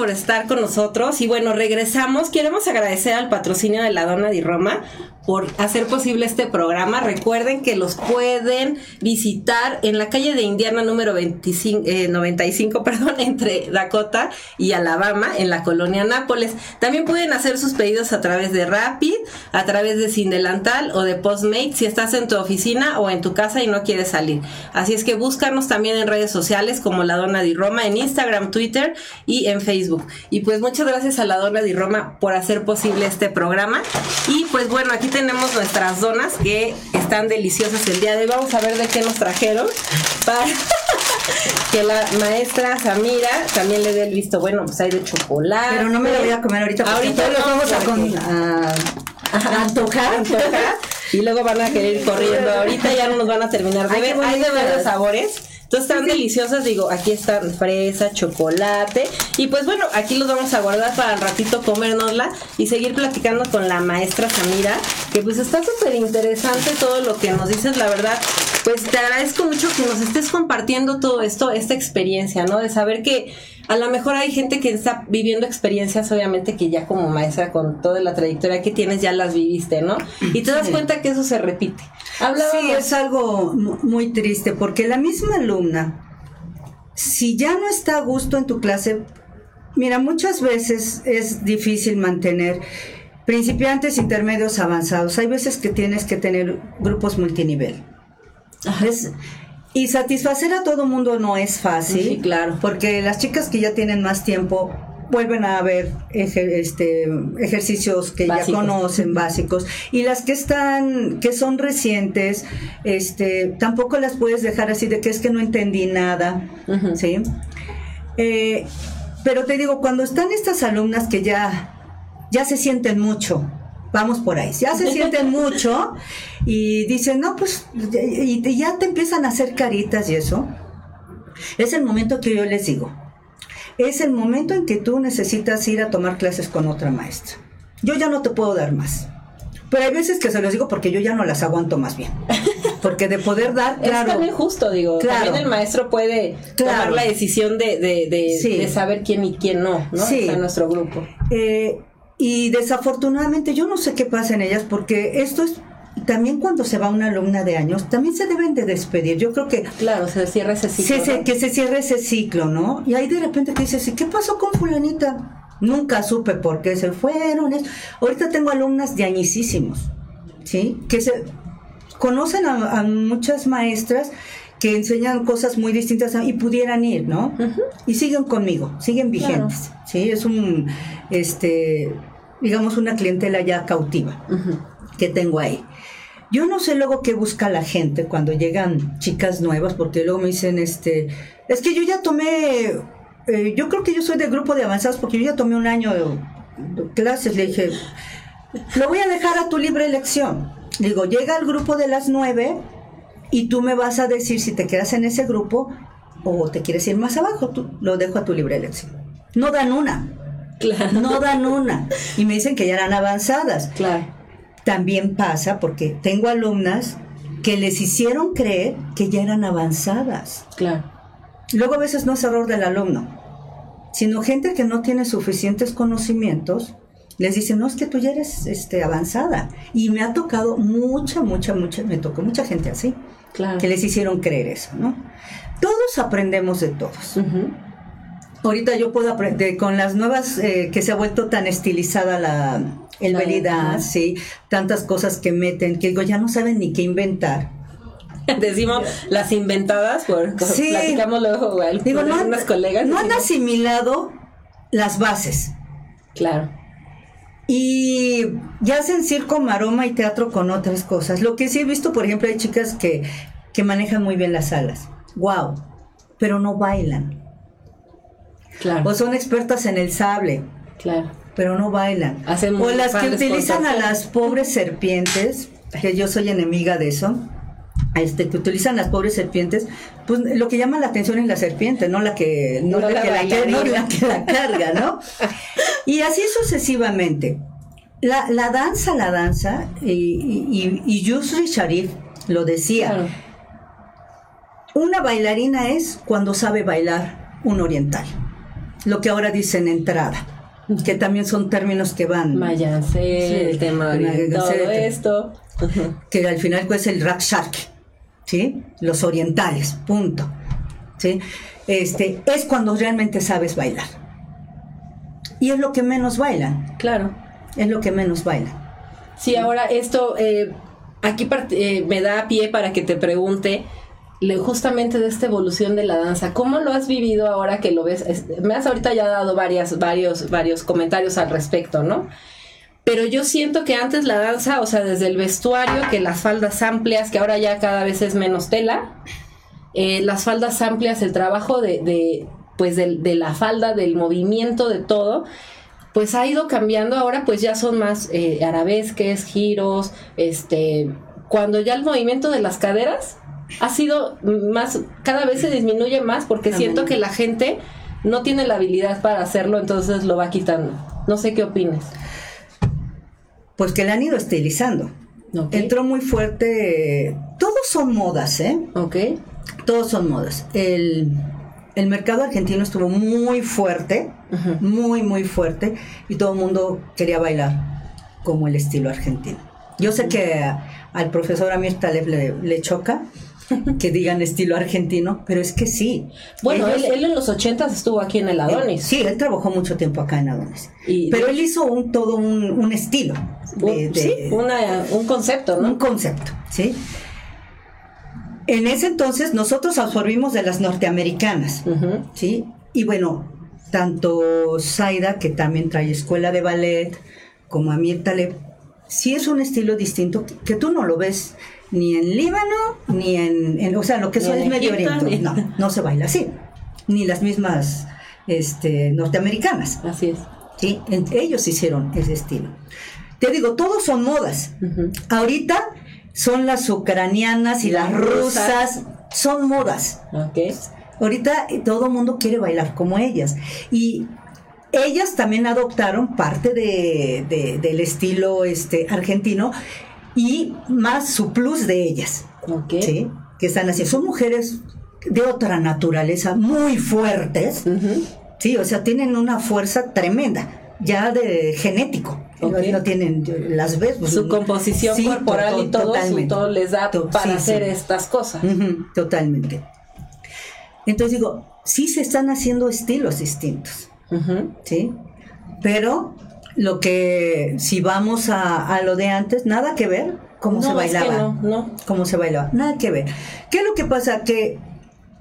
Por estar con nosotros y bueno, regresamos. Queremos agradecer al patrocinio de la Dona di Roma por hacer posible este programa. Recuerden que los pueden visitar en la calle de Indiana número 25, 95, eh, perdón, entre Dakota y Alabama, en la colonia Nápoles. También pueden hacer sus pedidos a través de Rapid, a través de Sindelantal o de Postmate si estás en tu oficina o en tu casa y no quieres salir. Así es que búscanos también en redes sociales como La Dona di Roma en Instagram, Twitter y en Facebook. Y pues muchas gracias a La Dona di Roma por hacer posible este programa. Y pues bueno, aquí tenemos nuestras donas que están deliciosas el día de hoy. Vamos a ver de qué nos trajeron. que la maestra Samira también le dé el visto bueno, pues hay de chocolate. Pero no me lo voy a comer ahorita. Ahorita lo vamos a, antojar. Y luego van a querer ir corriendo. Ahorita ya no nos van a terminar de ver. Hay de varios sabores. Entonces están deliciosas, digo, aquí están fresa, chocolate y pues bueno, aquí los vamos a guardar para el ratito comérnosla y seguir platicando con la maestra Samira, que pues está súper interesante todo lo que nos dices, la verdad, pues te agradezco mucho que nos estés compartiendo todo esto, esta experiencia, ¿no? De saber que a lo mejor hay gente que está viviendo experiencias, obviamente, que ya como maestra, con toda la trayectoria que tienes, ya las viviste, ¿no? Y te das cuenta que eso se repite. Sí, es algo muy triste, porque la misma alumna, si ya no está a gusto en tu clase, mira, muchas veces es difícil mantener principiantes, intermedios, avanzados. Hay veces que tienes que tener grupos multinivel. Y satisfacer a todo mundo no es fácil. Sí, claro. Porque las chicas que ya tienen más tiempo vuelven a ver este, ejercicios que ya conocen básicos y las que están que son recientes este tampoco las puedes dejar así de que es que no entendí nada sí eh, pero te digo cuando están estas alumnas que ya ya se sienten mucho vamos por ahí. Ya se sienten mucho y dicen, no, pues, y ya te empiezan a hacer caritas y eso. Es el momento que yo les digo, es el momento en que tú necesitas ir a tomar clases con otra maestra. Yo ya no te puedo dar más. Pero hay veces que se los digo porque yo ya no las aguanto más bien. Porque de poder dar, claro. Es también justo, digo. También el maestro puede tomar la decisión de, de, saber quién y quién no, ¿no? Sí. En nuestro grupo. Eh, y desafortunadamente yo no sé qué pasa en ellas porque esto es también cuando se va una alumna de años, también se deben de despedir. Yo creo que... Claro, se cierra ese ciclo. Que se cierre ese ciclo, ¿no? Y ahí de repente te dices, ¿y qué pasó con fulanita? Nunca supe por qué se fueron. Ahorita tengo alumnas de añisísimos, ¿sí? Que se conocen a, muchas maestras que enseñan cosas muy distintas y pudieran ir, ¿no? Y siguen conmigo, siguen vigentes, ¿sí? Es un, este, digamos, una clientela ya cautiva que tengo ahí. Yo no sé luego qué busca la gente cuando llegan chicas nuevas, porque luego me dicen, este, es que yo ya tomé, eh, yo creo que yo soy del grupo de avanzados porque yo ya tomé un año de, clases. Le dije, lo voy a dejar a tu libre elección. Digo, llega el grupo de las nueve y tú me vas a decir si te quedas en ese grupo o te quieres ir más abajo. Tú, lo dejo a tu libre elección. No dan una. Claro. No dan una. Y me dicen que ya eran avanzadas. Claro también pasa porque tengo alumnas que les hicieron creer que ya eran avanzadas. Claro. Luego a veces no es error del alumno, sino gente que no tiene suficientes conocimientos, les dice, no, es que tú ya eres este, avanzada. Y me ha tocado mucha, mucha, mucha, me tocó mucha gente así, claro. que les hicieron creer eso, ¿no? Todos aprendemos de todos. Ahorita yo puedo aprender, con las nuevas, eh, que se ha vuelto tan estilizada la, el veridad, sí, tantas cosas que meten, que digo, ya no saben ni qué inventar. Decimos las inventadas, por sí, platicamos luego digo, no unas colegas. No han asimilado las bases. Claro. Y ya hacen circo, maroma y teatro con otras cosas. Lo que sí he visto, por ejemplo, hay chicas que, que manejan muy bien las alas. Wow. Pero no bailan. Claro. O son expertas en el sable. Claro pero no bailan. o las que utilizan a las pobres serpientes, que yo soy enemiga de eso. Este, que utilizan las pobres serpientes, pues lo que llama la atención es la serpiente, no la que, no, la, que la, carga, ¿no? y así sucesivamente. La, la danza, la danza, y, y, y Yusri Sharif lo decía, una bailarina es cuando sabe bailar un oriental, lo que ahora dicen entrada que también son términos que van. Mayance, el tema de todo esto. Que al final pues el rack shark, ¿sí? Los orientales, punto. ¿Sí? Este, es cuando realmente sabes bailar. Y es lo que menos bailan. Claro. Es lo que menos bailan. Sí, ahora esto, eh, aquí eh, me da pie para que te pregunte justamente de esta evolución de la danza. ¿Cómo lo has vivido ahora que lo ves? me has ahorita ya dado varias, varios, varios comentarios al respecto, ¿no? Pero yo siento que antes la danza, o sea, desde el vestuario, que las faldas amplias, que ahora ya cada vez es menos tela, eh, las faldas amplias, el trabajo de, de pues de, de, la falda, del movimiento, de todo, pues ha ido cambiando. Ahora pues ya son más eh, arabesques, giros, este, cuando ya el movimiento de las caderas ha sido más, cada vez se disminuye más porque siento que la gente no tiene la habilidad para hacerlo, entonces lo va quitando. No sé qué opinas. Pues que le han ido estilizando. Entró muy fuerte. Todos son modas, ¿eh? Ok. Todos son modas. El, mercado argentino estuvo muy fuerte, muy, muy fuerte, y todo el mundo quería bailar como el estilo argentino. Yo sé que al profesor Amir Taleb le choca, que digan estilo argentino, pero es que sí. Bueno, él, en los ochentas estuvo aquí en el Adonis. sí, él trabajó mucho tiempo acá en Adonis. pero él hizo un, todo un, estilo. sí, un concepto, ¿no? Un concepto, ¿sí? En ese entonces nosotros absorbimos de las norteamericanas, ¿sí? Y bueno, tanto Zaida, que también trae escuela de ballet, como Amir Taleb, sí es un estilo distinto que tú no lo ves ni en Líbano, ni en, o sea, lo que son es Medio Oriente. No, no se baila así. Ni las mismas este, norteamericanas. Así es. Sí, ellos hicieron ese estilo. Te digo, todos son modas. Ahorita son las ucranianas y las, rusas. son modas. Okay. Ahorita todo el mundo quiere bailar como ellas. Y ellas también adoptaron parte de, del estilo este, argentino y más su plus de ellas. ¿sí? Que están así. Son mujeres de otra naturaleza, muy fuertes. Sí, o sea, tienen una fuerza tremenda, ya de genético. No tienen, las ves. Pues, su composición corporal y todo, todo les da para hacer estas cosas. totalmente. Entonces digo, sí se están haciendo estilos distintos. ¿Sí? Pero lo que si vamos a, lo de antes, nada que ver cómo se bailaba. no, no. Cómo se bailaba, nada que ver. ¿Qué es lo que pasa? Que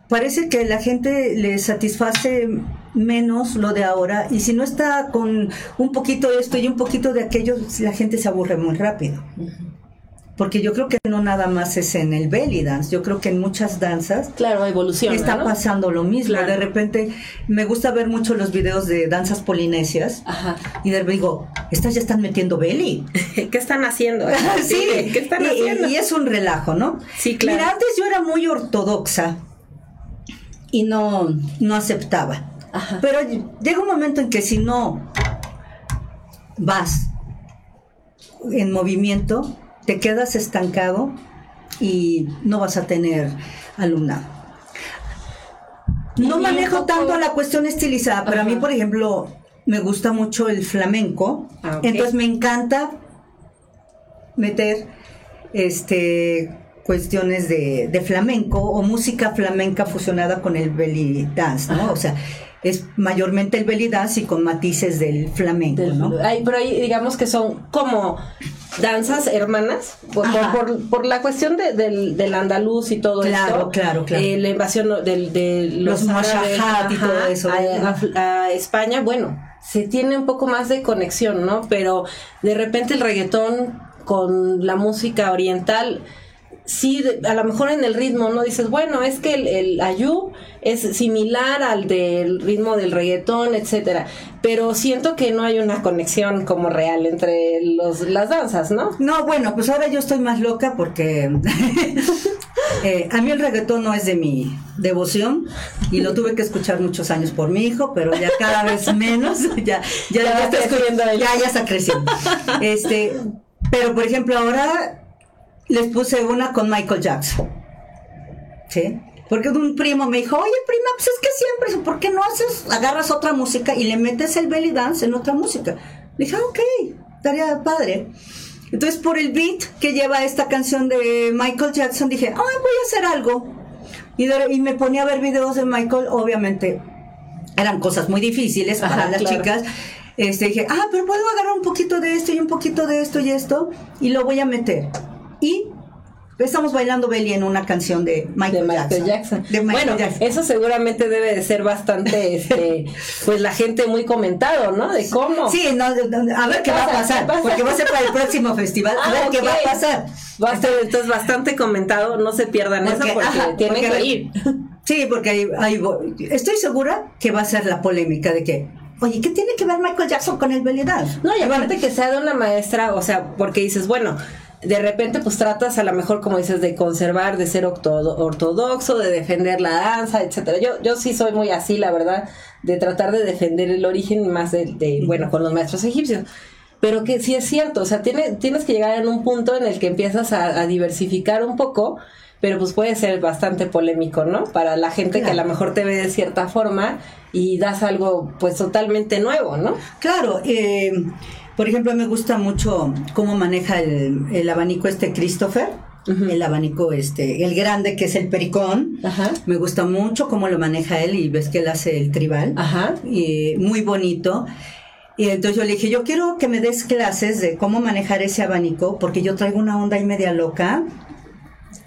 parece que la gente le satisface menos lo de ahora y si no está con un poquito de esto y un poquito de aquello, la gente se aburre muy rápido porque yo creo que no nada más es en el belly dance, yo creo que en muchas danzas claro, evolución está pasando lo mismo. De repente me gusta ver mucho los videos de danzas polinesias y de repente digo, estas ya están metiendo belly. ¿Qué están haciendo? sí, ¿qué están haciendo? Y, es un relajo, ¿no? Sí, claro. Mira, antes yo era muy ortodoxa y no, no aceptaba. Pero llega un momento en que si no vas en movimiento, te quedas estancado y no vas a tener alumnado. No manejo tanto la cuestión estilizada, pero a mí, por ejemplo, me gusta mucho el flamenco, ah, entonces me encanta meter este cuestiones de, flamenco o música flamenca fusionada con el belly dance, ¿no? O sea, es mayormente el belly dance y con matices del flamenco, ¿no? pero ahí digamos que son como danzas hermanas por, por, la cuestión de, del, andaluz y todo esto. Claro, claro, eh, la invasión de, los, los y todo eso. A, España, bueno, se tiene un poco más de conexión, ¿no? Pero de repente el reggaetón con la música oriental sí, a lo mejor en el ritmo, ¿no? Dices, bueno, es que el, el ayú es similar al del ritmo del reggaetón, etcétera. Pero siento que no hay una conexión como real entre los, las danzas, ¿no? No, bueno, pues ahora yo estoy más loca porque eh, a mí el reggaetón no es de mi devoción y lo tuve que escuchar muchos años por mi hijo, pero ya cada vez menos, ya, ya, ya, está ya, ya está creciendo. Este, pero por ejemplo ahora les puse una con Michael Jackson. ¿Sí? Porque un primo me dijo, oye prima, pues es que siempre, ¿por qué no haces, agarras otra música y le metes el belly dance en otra música? Le dije, ah, ok, estaría padre. Entonces por el beat que lleva esta canción de Michael Jackson dije, ah, voy a hacer algo. Y, y, me ponía a ver videos de Michael, obviamente eran cosas muy difíciles para las chicas. Este, dije, ah, pero puedo agarrar un poquito de esto y un poquito de esto y esto y lo voy a meter. Y estamos bailando Belly en una canción de Michael, Jackson. bueno, eso seguramente debe de ser bastante, este, pues la gente muy comentado, ¿no? De cómo. Sí, a ver qué va a pasar, porque va a ser para el próximo festival, a ver ah, qué va a pasar. Va a ser entonces bastante comentado, no se pierdan eso porque tienen que ir. Sí, porque ahí, estoy segura que va a ser la polémica de que Oye, ¿qué tiene que ver Michael Jackson con el belly No, y aparte que sea de una maestra, o sea, porque dices, bueno, de repente pues tratas a lo mejor como dices de conservar, de ser ortodoxo, de defender la danza, etcétera. Yo, yo sí soy muy así, la verdad, de tratar de defender el origen más de, bueno, con los maestros egipcios. Pero que sí es cierto, o sea, tiene, tienes que llegar en un punto en el que empiezas a, diversificar un poco, pero pues puede ser bastante polémico, ¿no? Para la gente que a lo mejor te ve de cierta forma y das algo pues totalmente nuevo, ¿no? Claro, eh, por ejemplo, me gusta mucho cómo maneja el, abanico este Christopher. El abanico, este, el grande que es el pericón. Me gusta mucho cómo lo maneja él y ves que él hace el tribal. Y muy bonito. Y entonces yo le dije, yo quiero que me des clases de cómo manejar ese abanico, porque yo traigo una onda y media loca.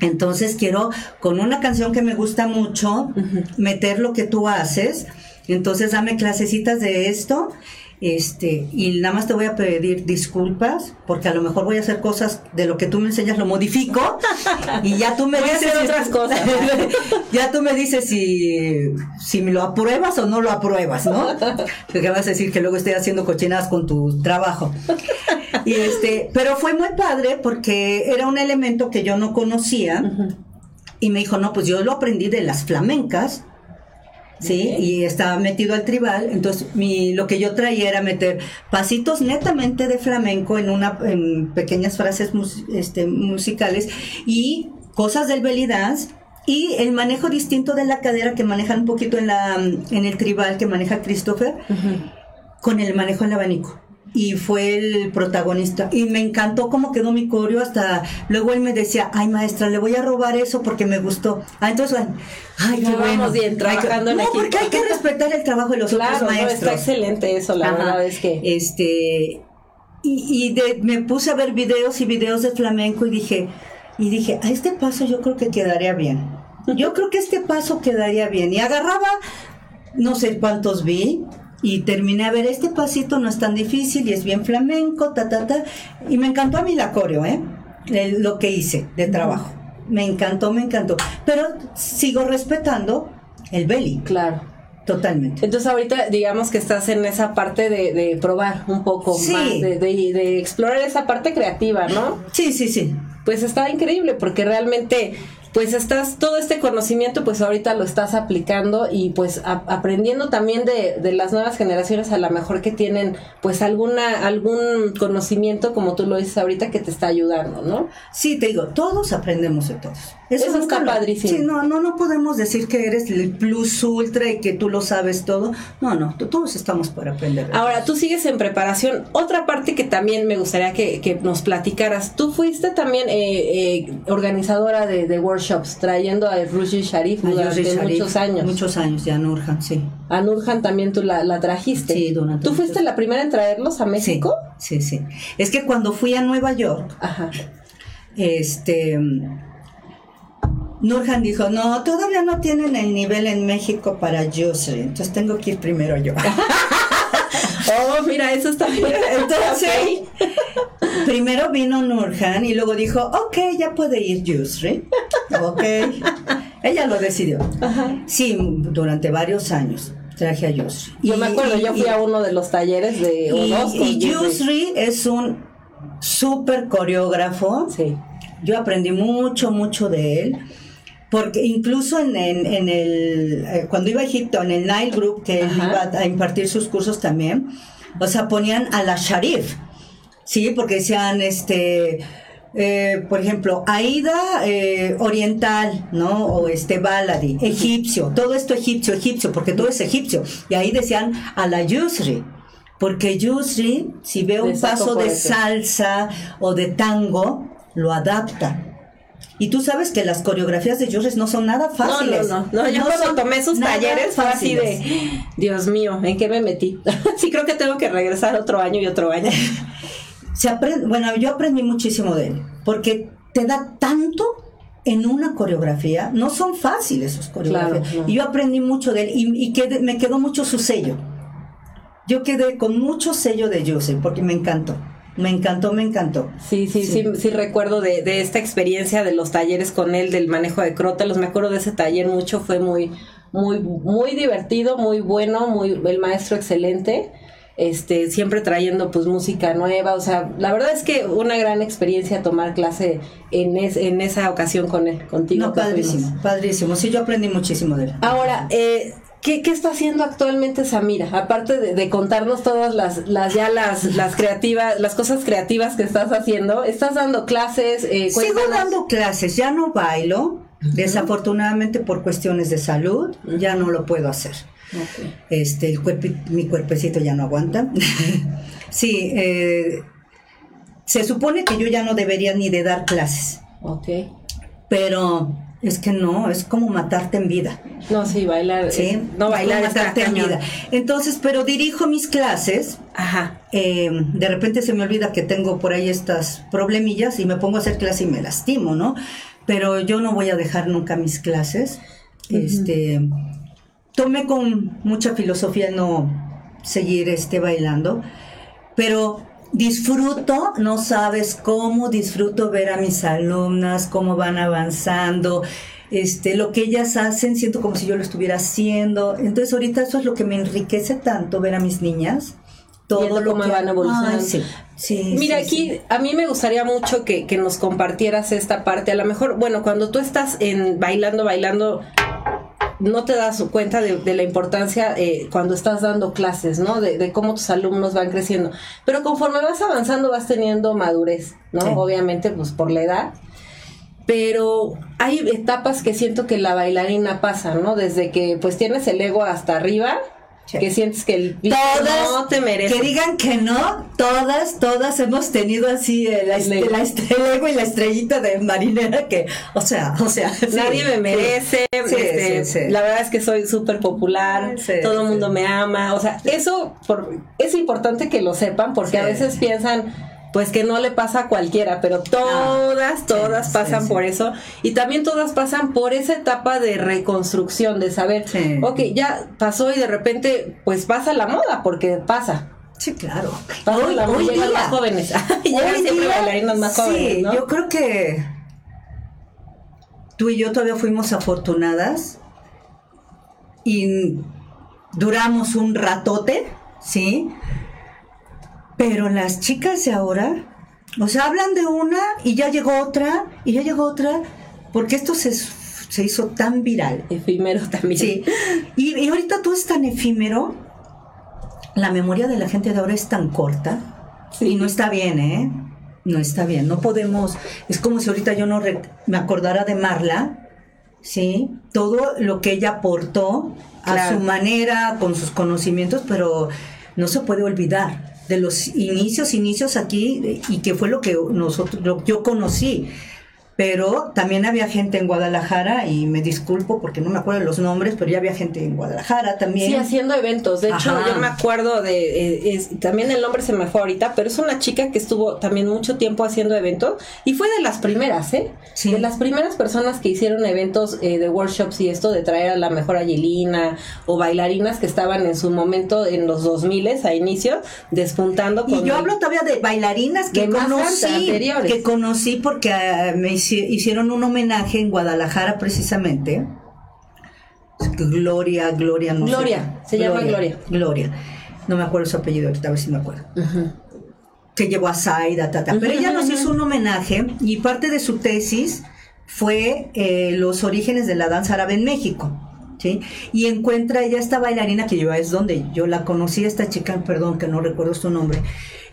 Entonces quiero, con una canción que me gusta mucho, meter lo que tú haces. Entonces dame clasecitas de esto este, y nada más te voy a pedir disculpas, porque a lo mejor voy a hacer cosas de lo que tú me enseñas, lo modifico, y ya tú me dices. otras cosas. ya tú me dices si, si me lo apruebas o no lo apruebas, ¿no? Porque vas a decir que luego estoy haciendo cochinadas con tu trabajo. Y este, pero fue muy padre porque era un elemento que yo no conocía. Y me dijo, no, pues yo lo aprendí de las flamencas ¿sí? Y estaba metido al tribal, entonces mi, lo que yo traía era meter pasitos netamente de flamenco en una en pequeñas frases este, musicales y cosas del belly dance y el manejo distinto de la cadera que manejan un poquito en la en el tribal que maneja Christopher con el manejo del abanico y fue el protagonista. Y me encantó cómo quedó mi coreo hasta luego él me decía, ay maestra, le voy a robar eso porque me gustó. Ah, entonces, ay, qué bueno. Bien, trabajando no, porque hay que respetar el trabajo de los otros maestros. está excelente eso, la verdad es que. Este, y, de, me puse a ver videos y videos de flamenco y dije, y dije, a este paso yo creo que quedaría bien. Yo creo que este paso quedaría bien. Y agarraba, no sé cuántos vi, y terminé a ver este pasito no es tan difícil y es bien flamenco, ta, ta, ta. Y me encantó a mí la coreo, ¿eh? lo que hice de trabajo. Me encantó, me encantó. Pero sigo respetando el belly. Claro. Totalmente. Entonces ahorita digamos que estás en esa parte de, probar un poco más, de, de, explorar esa parte creativa, ¿no? Sí, sí, sí. Pues está increíble porque realmente pues estás, todo este conocimiento, pues ahorita lo estás aplicando y pues aprendiendo también de, de, las nuevas generaciones a lo mejor que tienen pues alguna, algún conocimiento, como tú lo dices ahorita, que te está ayudando, ¿no? Sí, te digo, todos aprendemos de todos. Eso, está padrísimo. Sí, no, no, no podemos decir que eres el plus ultra y que tú lo sabes todo. No, no, todos estamos para aprender. Ahora, tú sigues en preparación. Otra parte que también me gustaría que, que nos platicaras. Tú fuiste también eh, eh, organizadora de, de, workshops, trayendo a Rushi Sharif durante muchos años. Muchos años, ya Nurhan, sí. A Nurhan también tú la, la trajiste. Sí, ¿Tú fuiste la primera en traerlos a México? Sí, sí, sí. Es que cuando fui a Nueva York, Ajá. este Nurhan dijo, no, todavía no tienen el nivel en México para Yusri, entonces tengo que ir primero yo. oh, mira, eso está bien. Entonces, primero vino Nurhan y luego dijo, ok, ya puede ir Yusri. Ok. Ella lo decidió. Sí, durante varios años traje a Yusri. Yo me acuerdo, yo fui a uno de los talleres de y, y Yusri es un súper coreógrafo. Sí. Yo aprendí mucho, mucho de él porque incluso en, en, el, eh, cuando iba a Egipto, en el Nile Group, que él iba a impartir sus cursos también, o sea, ponían a la Sharif, ¿sí? Porque decían, este, eh, por ejemplo, Aida eh, oriental, ¿no? O este Baladi, egipcio, todo esto egipcio, egipcio, porque todo es egipcio. Y ahí decían a la Yusri, porque Yusri, si ve un paso de salsa o de tango, lo adapta. Y tú sabes que las coreografías de Juris no son nada fáciles. No, no, no. Yo cuando tomé sus talleres fue así de, Dios mío, ¿en qué me metí? sí creo que tengo que regresar otro año y otro año. Se aprende, bueno, yo aprendí muchísimo de él, porque te da tanto en una coreografía. No son fáciles sus coreografías. Y yo aprendí mucho de él y, me quedó mucho su sello. Yo quedé con mucho sello de Joseph porque me encantó. Me encantó, me encantó. Sí, sí, sí, sí, recuerdo de, de, esta experiencia de los talleres con él, del manejo de crótalos. Me acuerdo de ese taller mucho, fue muy, muy, muy divertido, muy bueno, muy, el maestro excelente este, siempre trayendo pues música nueva, o sea, la verdad es que una gran experiencia tomar clase en, en esa ocasión con él, contigo. No, padrísimo, padrísimo, sí, yo aprendí muchísimo de él. Ahora, eh, ¿Qué, ¿Qué, está haciendo actualmente Samira? Aparte de, contarnos todas las, las ya las, las creativas, las cosas creativas que estás haciendo, ¿estás dando clases? Eh, Sigo dando clases, ya no bailo, desafortunadamente por cuestiones de salud, ya no lo puedo hacer. Este, el cuerpo, mi cuerpecito ya no aguanta. sí, eh, se supone que yo ya no debería ni de dar clases. Ok. Pero es que no, es como matarte en vida. No, sí, bailar. Sí, no bailar es matarte en vida. Entonces, pero dirijo mis clases. Ajá. Eh, de repente se me olvida que tengo por ahí estas problemillas y me pongo a hacer clase y me lastimo, ¿no? Pero yo no voy a dejar nunca mis clases. Este tomé con mucha filosofía no seguir este bailando, pero disfruto, no sabes cómo disfruto ver a mis alumnas, cómo van avanzando, este, lo que ellas hacen, siento como si yo lo estuviera haciendo. Entonces ahorita eso es lo que me enriquece tanto, ver a mis niñas. Todo lo que van evolucionando. sí, Mira, aquí a mí me gustaría mucho que, que nos compartieras esta parte. A lo mejor, bueno, cuando tú estás en bailando, bailando, no te das cuenta de, la importancia eh, cuando estás dando clases, ¿no? De, cómo tus alumnos van creciendo. Pero conforme vas avanzando vas teniendo madurez, ¿no? Obviamente, pues por la edad. Pero hay etapas que siento que la bailarina pasa, ¿no? Desde que pues tienes el ego hasta arriba que sientes que el todas, no te merece. Que digan que no, todas, todas hemos tenido así el, ego y la estrellita de marinera que, o sea, o sea. Nadie me merece, este, la verdad es que soy súper popular, todo el mundo me ama, o sea, eso por, es importante que lo sepan porque a veces piensan pues que no le pasa a cualquiera, pero todas, ah, todas pasan por eso y también todas pasan por esa etapa de reconstrucción, de saber, ok, ya pasó y de repente pues pasa la moda, porque pasa. Sí, claro. hoy, la hoy llegan más jóvenes. llegan siempre bailarinas más jóvenes, sí, yo creo que tú y yo todavía fuimos afortunadas y duramos un ratote, ¿sí? Pero las chicas de ahora, o sea, hablan de una y ya llegó otra y ya llegó otra, porque esto se, se hizo tan viral. Efímero también. Sí. Y, y ahorita todo es tan efímero, la memoria de la gente de ahora es tan corta y no está bien, ¿eh? No está bien, no podemos, es como si ahorita yo no me acordara de Marla, ¿sí? Todo lo que ella aportó a su manera, con sus conocimientos, pero no se puede olvidar de los inicios, inicios aquí, y que fue lo que nosotros, lo, yo conocí pero también había gente en Guadalajara y me disculpo porque no me acuerdo de los nombres, pero ya había gente en Guadalajara también. Sí, haciendo eventos. De hecho, yo me acuerdo de, eh, también el nombre se me fue ahorita, pero es una chica que estuvo también mucho tiempo haciendo eventos y fue de las primeras, ¿eh? Sí. De las primeras personas que hicieron eventos eh, de workshops y esto de traer a la mejor Ayelina o bailarinas que estaban en su momento en los 2000 a inicio despuntando. Con y yo hablo todavía de bailarinas que conocí, que conocí porque ah, me hicieron hicieron un homenaje en Guadalajara precisamente. Gloria, Gloria, no Gloria, se llama Gloria. Gloria. No me acuerdo su apellido, ahorita a ver si me acuerdo. Que llevó a Zaida, tata. Pero ella nos hizo un homenaje y parte de su tesis fue eh, los orígenes de la danza árabe en México. ¿Sí? Y encuentra ella esta bailarina que yo es donde yo la conocí, esta chica, perdón que no recuerdo su nombre.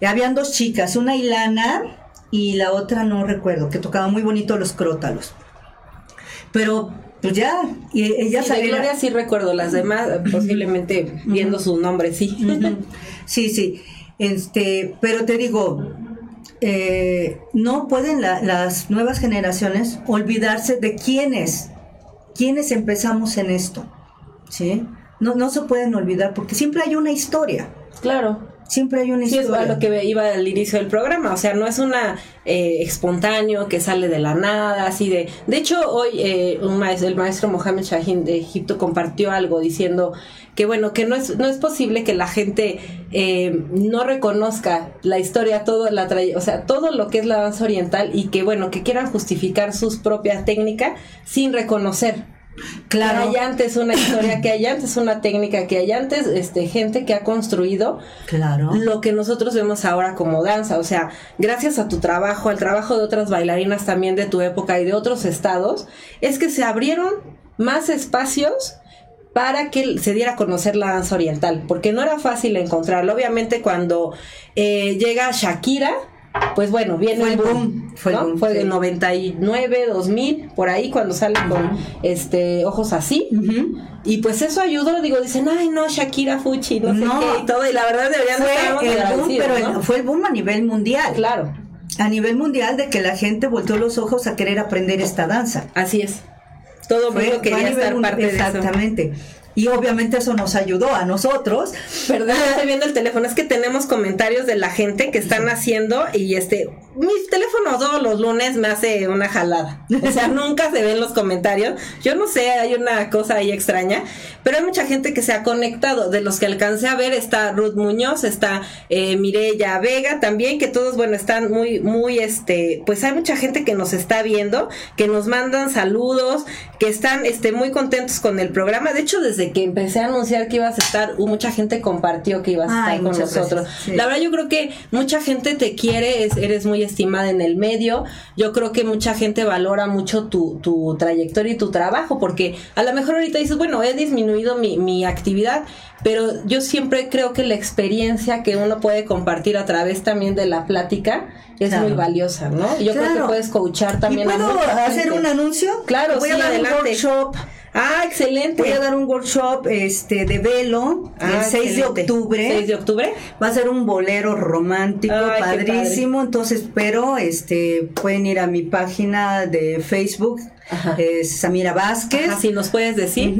habían dos chicas, una Ilana y la otra no recuerdo, que tocaba muy bonito los crótalos. Pero pues ya, y ella sí, Gloria sí recuerdo, las demás posiblemente viendo su nombre, sí. Sí, sí. Este, pero te digo, eh, no pueden las nuevas generaciones olvidarse de quiénes, quiénes empezamos en esto, ¿sí? No, no se pueden olvidar porque siempre hay una historia. Claro. Siempre hay una historia. Sí, es lo que iba al inicio del programa. O sea, no es una eh, espontáneo que sale de la nada, así de. De hecho, hoy eh, un maestro, el maestro Mohamed Shahin de Egipto compartió algo diciendo que bueno, que no es, no es posible que la gente eh, no reconozca la historia, todo la o sea, todo lo que es la danza oriental y que bueno, que quieran justificar sus propias técnicas sin reconocer Claro. Que hay antes una historia, que hay antes una técnica, que hay antes este, gente que ha construido claro. lo que nosotros vemos ahora como danza. O sea, gracias a tu trabajo, al trabajo de otras bailarinas también de tu época y de otros estados, es que se abrieron más espacios para que se diera a conocer la danza oriental, porque no era fácil encontrarlo. Obviamente cuando eh, llega Shakira, pues bueno, viene el boom. Fue, el fue de 99, 2000, por ahí cuando sale con este ojos así. Y pues eso ayudó, digo, dicen, ay no, Shakira Fuchi, no, sé qué y todo, y la verdad deberían fue el boom, pero fue el boom a nivel mundial. Claro. A nivel mundial de que la gente volteó los ojos a querer aprender esta danza. Así es. Todo el mundo quería estar parte de eso. Exactamente y obviamente eso nos ayudó a nosotros. Perdón, estoy viendo el teléfono, es que tenemos comentarios de la gente que están haciendo y este, mi teléfono todos los lunes me hace una jalada. O sea, nunca se ven los comentarios. Yo no sé, hay una cosa ahí extraña, pero hay mucha gente que se ha conectado. De los que alcancé a ver está Ruth Muñoz, está eh, Mireya Vega también, que todos, bueno, están muy, muy, este, pues hay mucha gente que nos está viendo, que nos mandan saludos, que están, este, muy contentos con el programa. De hecho, desde que empecé a anunciar que ibas a estar, mucha gente compartió que ibas a estar con nosotros. La verdad yo creo que mucha gente te quiere, eres muy estimada en el medio. Yo creo que mucha gente valora mucho tu, tu trayectoria y tu trabajo, porque a lo mejor ahorita dices, bueno, he disminuido mi, mi actividad, pero yo siempre creo que la experiencia que uno puede compartir a través también de la plática es muy valiosa, ¿no? Yo creo que puedes coachar también. ¿Y puedo hacer un anuncio? Claro, Voy a dar un workshop Ah, excelente. Voy a dar un workshop este de velo el 6 ah, de octubre. 6 de octubre. Va a ser un bolero romántico, padrísimo. Entonces, pero este pueden ir a mi página de Facebook, es Samira Vázquez. Así nos puedes decir.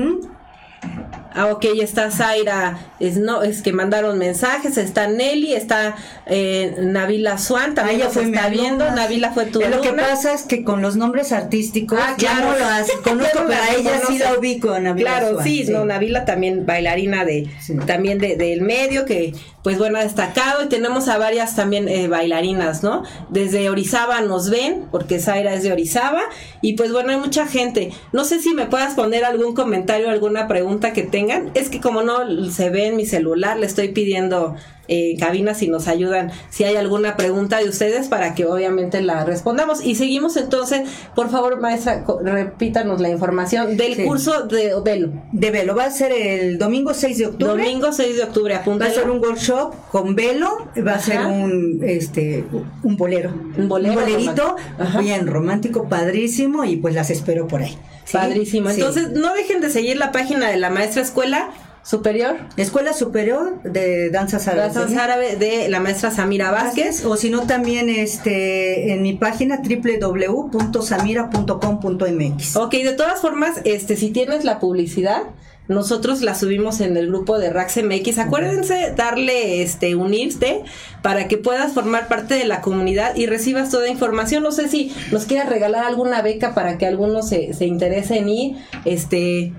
Ah, ok, está Zaira, es, no, es que mandaron mensajes, está Nelly, está eh, Navila Swan, también ah, fue está viendo, Navila fue tu Lo que pasa es que con los nombres artísticos ah, ya no las conozco, pero a ella sí la ubico, Navila Claro, sí, no, Navila también bailarina de, también de, del medio, que pues bueno, ha destacado. Y tenemos a varias también eh, bailarinas, ¿no? Desde Orizaba nos ven, porque Zaira es de Orizaba, y pues bueno, hay mucha gente. No sé si me puedas poner algún comentario, alguna pregunta que tengan. Es que como no se ve en mi celular, le estoy pidiendo eh, cabina si nos ayudan, si hay alguna pregunta de ustedes para que obviamente la respondamos. Y seguimos entonces, por favor, maestra, repítanos la información del curso de Velo. De Velo, va a ser el domingo 6 de octubre. Domingo 6 de octubre, apunta. Va a ser un workshop con Velo, va a ser un, este, un bolero. Un bolero. Un bolerito, bien romántico, padrísimo, y pues las espero por ahí. Padrísimo. Entonces, no dejen de seguir la página de la maestra escuela superior. Escuela Superior de Danzas Árabes. Danzas Árabes de la maestra Samira Vázquez. O si no, también este, en mi página www.samira.com.mx. Ok, de todas formas, este, si tienes la publicidad, nosotros la subimos en el grupo de Rax MX. Acuérdense darle este unirte para que puedas formar parte de la comunidad y recibas toda información. No sé si nos quieras regalar alguna beca para que algunos se, se interesen y este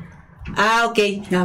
Ah, ok.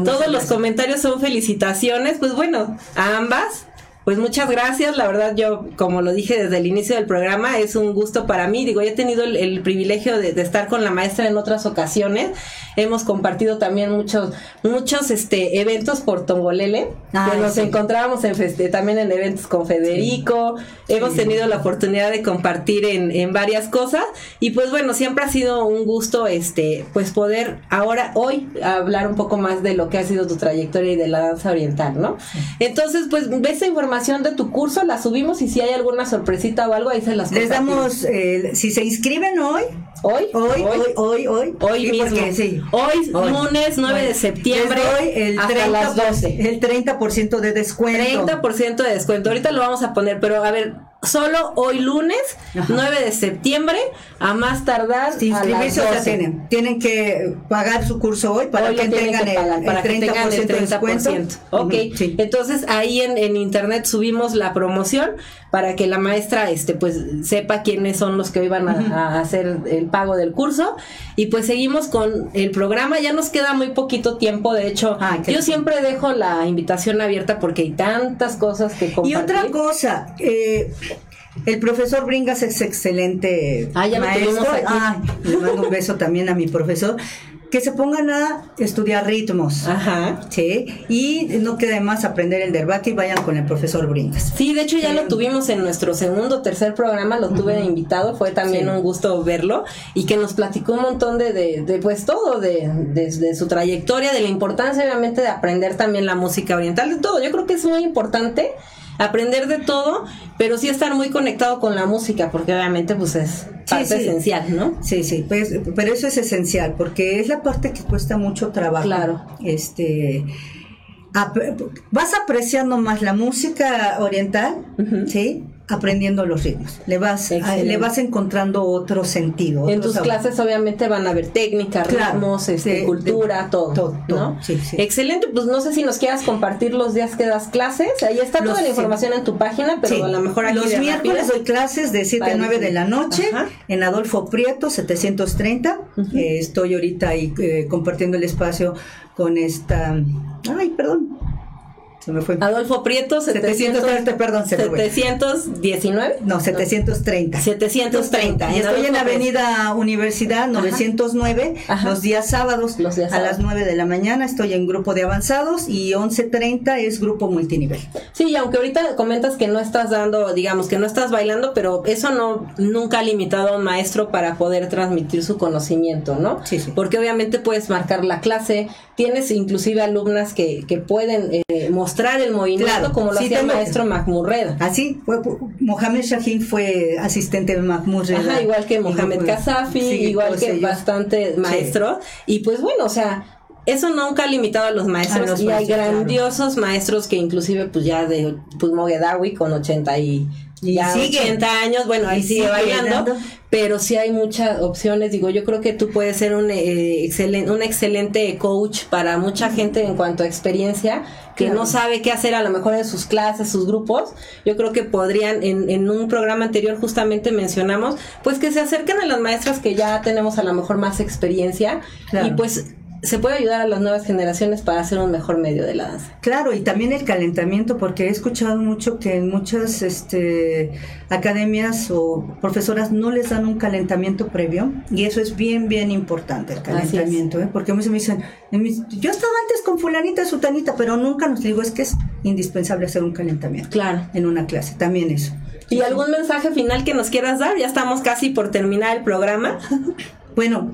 Todos los comentarios son felicitaciones. Pues bueno, a ambas. Pues muchas gracias, la verdad yo, como lo dije desde el inicio del programa, es un gusto para mí. Digo, he tenido el, privilegio de, estar con la maestra en otras ocasiones. Hemos compartido también muchos, muchos este, eventos por Tongolele, que nos encontrábamos en también en eventos con Federico. Hemos tenido la oportunidad de compartir en, en, varias cosas. Y pues bueno, siempre ha sido un gusto este, pues poder ahora, hoy, hablar un poco más de lo que ha sido tu trayectoria y de la danza oriental, ¿no? Entonces, pues esa información de tu curso, la subimos y si hay alguna sorpresita o algo, ahí se las Les damos, eh, si se inscriben hoy, ¿Hoy? Hoy, hoy, hoy, hoy. Hoy mismo. sí. Hoy, lunes 9 de septiembre. hoy el 30, las 12. El 30% de descuento. 30% de descuento. Ahorita lo vamos a poner, pero a ver, solo hoy lunes, 9 de septiembre, a más tardar. Si inscribirse, o tienen, tienen que pagar su curso hoy para que tengan el, para 30%, que tengan el 30%. Ok, entonces ahí en, en, internet subimos la promoción para que la maestra este pues sepa quiénes son los que hoy van a, hacer el pago del curso. Y pues seguimos con el programa, ya nos queda muy poquito tiempo, de hecho, yo siempre dejo la invitación abierta porque hay tantas cosas que compartir. Y otra cosa, eh, el profesor Bringas es excelente ah, ya maestro. Ah, le mando un beso también a mi profesor. Que se pongan a estudiar ritmos. Ajá. Sí. Y no quede más aprender el debate y vayan con el profesor Bringas. Sí, de hecho ya lo tuvimos en nuestro segundo, tercer programa, lo tuve invitado, fue también un gusto verlo y que nos platicó un montón de, de, pues todo, de, de, su trayectoria, de la importancia obviamente de aprender también la música oriental, de todo. Yo creo que es muy importante aprender de todo, pero sí estar muy conectado con la música, porque obviamente pues es parte esencial, ¿no? Sí, sí, pues, pero eso es esencial, porque es la parte que cuesta mucho trabajo. Claro. Este vas apreciando más la música oriental, ¿sí? Aprendiendo los ritmos. Le vas, le vas encontrando otro sentido. en tus clases obviamente van a ver técnica, ritmos, este, cultura, todo. ¿no? Excelente, pues no sé si nos quieras compartir los días que das clases. Ahí está toda la información en tu página, pero a lo mejor aquí Los miércoles doy clases de 7 a 9 de la noche en Adolfo Prieto 730. Eh, estoy ahorita ahí eh, compartiendo el espacio con esta... Ay, perdón Adolfo Prieto, 700, perdón, 719. No, 730. 730. Y estoy en Avenida Universidad 909 los días sábados a las 9 de la mañana. Estoy en grupo de avanzados y 11.30 es grupo multinivel. Sí, aunque ahorita comentas que no estás dando, digamos que no estás bailando, pero eso no nunca ha limitado a un maestro para poder transmitir su conocimiento, ¿no? Sí, sí. Porque obviamente puedes marcar la clase, tienes inclusive alumnas que, que pueden eh, mostrar el movimiento como lo hacía el maestro Mahmoud Así, fue, Mohamed Shahin fue asistente de Mahmoud Ajá, igual que Mohamed Kazafi, igual que bastante maestro. Y pues bueno, o sea, eso nunca ha limitado a los maestros y hay grandiosos maestros que inclusive pues ya de pues Moguedawi con 80 y ya 80 años, bueno, ahí sigue, bailando, pero sí hay muchas opciones. Digo, yo creo que tú puedes ser un, eh, excelente, un excelente coach para mucha gente en cuanto a experiencia que no sabe qué hacer a lo mejor en sus clases, sus grupos. Yo creo que podrían, en, en un programa anterior justamente mencionamos, pues que se acerquen a las maestras que ya tenemos a lo mejor más experiencia. Y pues se puede ayudar a las nuevas generaciones para hacer un mejor medio de la danza. Claro, y también el calentamiento, porque he escuchado mucho que en muchas este, academias o profesoras no les dan un calentamiento previo, y eso es bien, bien importante, el calentamiento, ¿eh? porque muchos me dicen, yo estaba antes con fulanita, sutanita, pero nunca nos digo, es que es indispensable hacer un calentamiento. Claro. En una clase, también eso. ¿Y algún mensaje final que nos quieras dar? Ya estamos casi por terminar el programa. bueno,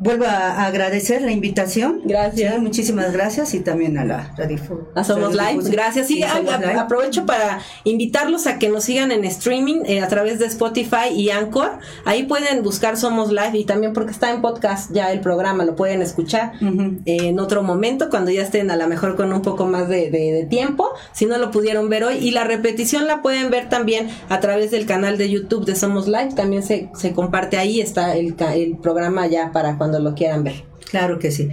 Vuelvo a agradecer la invitación. Gracias. muchísimas gracias y también a la Radio A Somos Live. Gracias. Sí, aprovecho para invitarlos a que nos sigan en streaming eh, a través de Spotify y Anchor. Ahí pueden buscar Somos Live y también porque está en podcast ya el programa, lo pueden escuchar eh, en otro momento cuando ya estén a lo mejor con un poco más de, de, tiempo. Si no lo pudieron ver hoy. Y la repetición la pueden ver también a través del canal de YouTube de Somos Live. También se, se comparte ahí, está el, el programa ya para cuando cuando lo quieran ver. Claro que sí.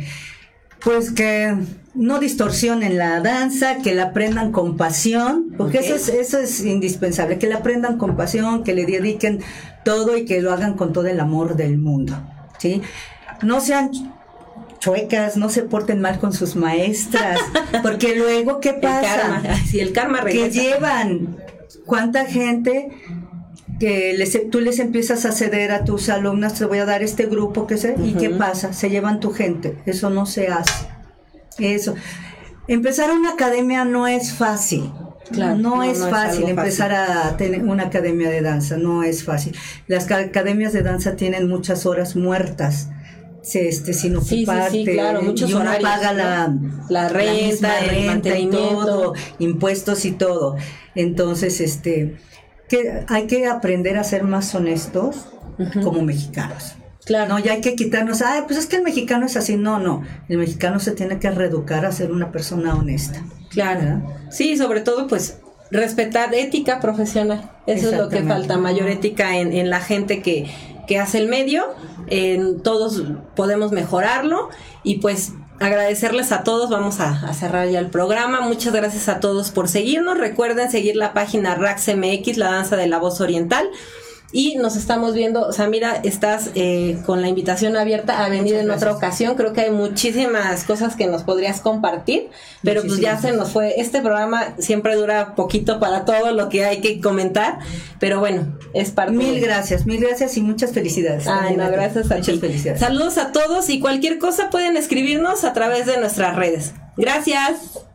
Pues que no distorsionen la danza, que la aprendan con pasión, porque eso, es, eso es indispensable, que la aprendan con pasión, que le dediquen todo y que lo hagan con todo el amor del mundo. ¿sí? No sean chuecas, no se porten mal con sus maestras, porque luego, ¿qué pasa? El el karma Que llevan, ¿cuánta gente que les, tú les empiezas a ceder a tus alumnas, te voy a dar este grupo, que sé, ¿y qué pasa? Se llevan tu gente, eso no se hace. Eso. Empezar una academia no es fácil. no, es fácil empezar a tener una academia de danza, no es fácil. Las academias de danza tienen muchas horas muertas. Este, sin ocuparte, y uno paga la, la renta, renta y todo, impuestos y todo. Entonces, este, que hay que aprender a ser más honestos como mexicanos. Claro. No, ya hay que quitarnos, ay, pues es que el mexicano es así. No, no. El mexicano se tiene que reeducar a ser una persona honesta. Claro. Sí, sobre todo, pues, respetar ética profesional. Eso es lo que falta, mayor ética en, en la gente que, que hace el medio. En todos podemos mejorarlo y pues agradecerles a todos. Vamos a, cerrar ya el programa. Muchas gracias a todos por seguirnos. Recuerden seguir la página RaxMX, la danza de la voz oriental. Y nos estamos viendo, Samira, estás eh, con la invitación abierta a venir en otra ocasión. Creo que hay muchísimas cosas que nos podrías compartir, pero pues ya se nos fue. Este programa siempre dura poquito para todo lo que hay que comentar, pero bueno, es parte. Mil gracias, mil gracias y muchas felicidades. Ay, no, gracias a muchas felicidades. Saludos a todos y cualquier cosa pueden escribirnos a través de nuestras redes. Gracias.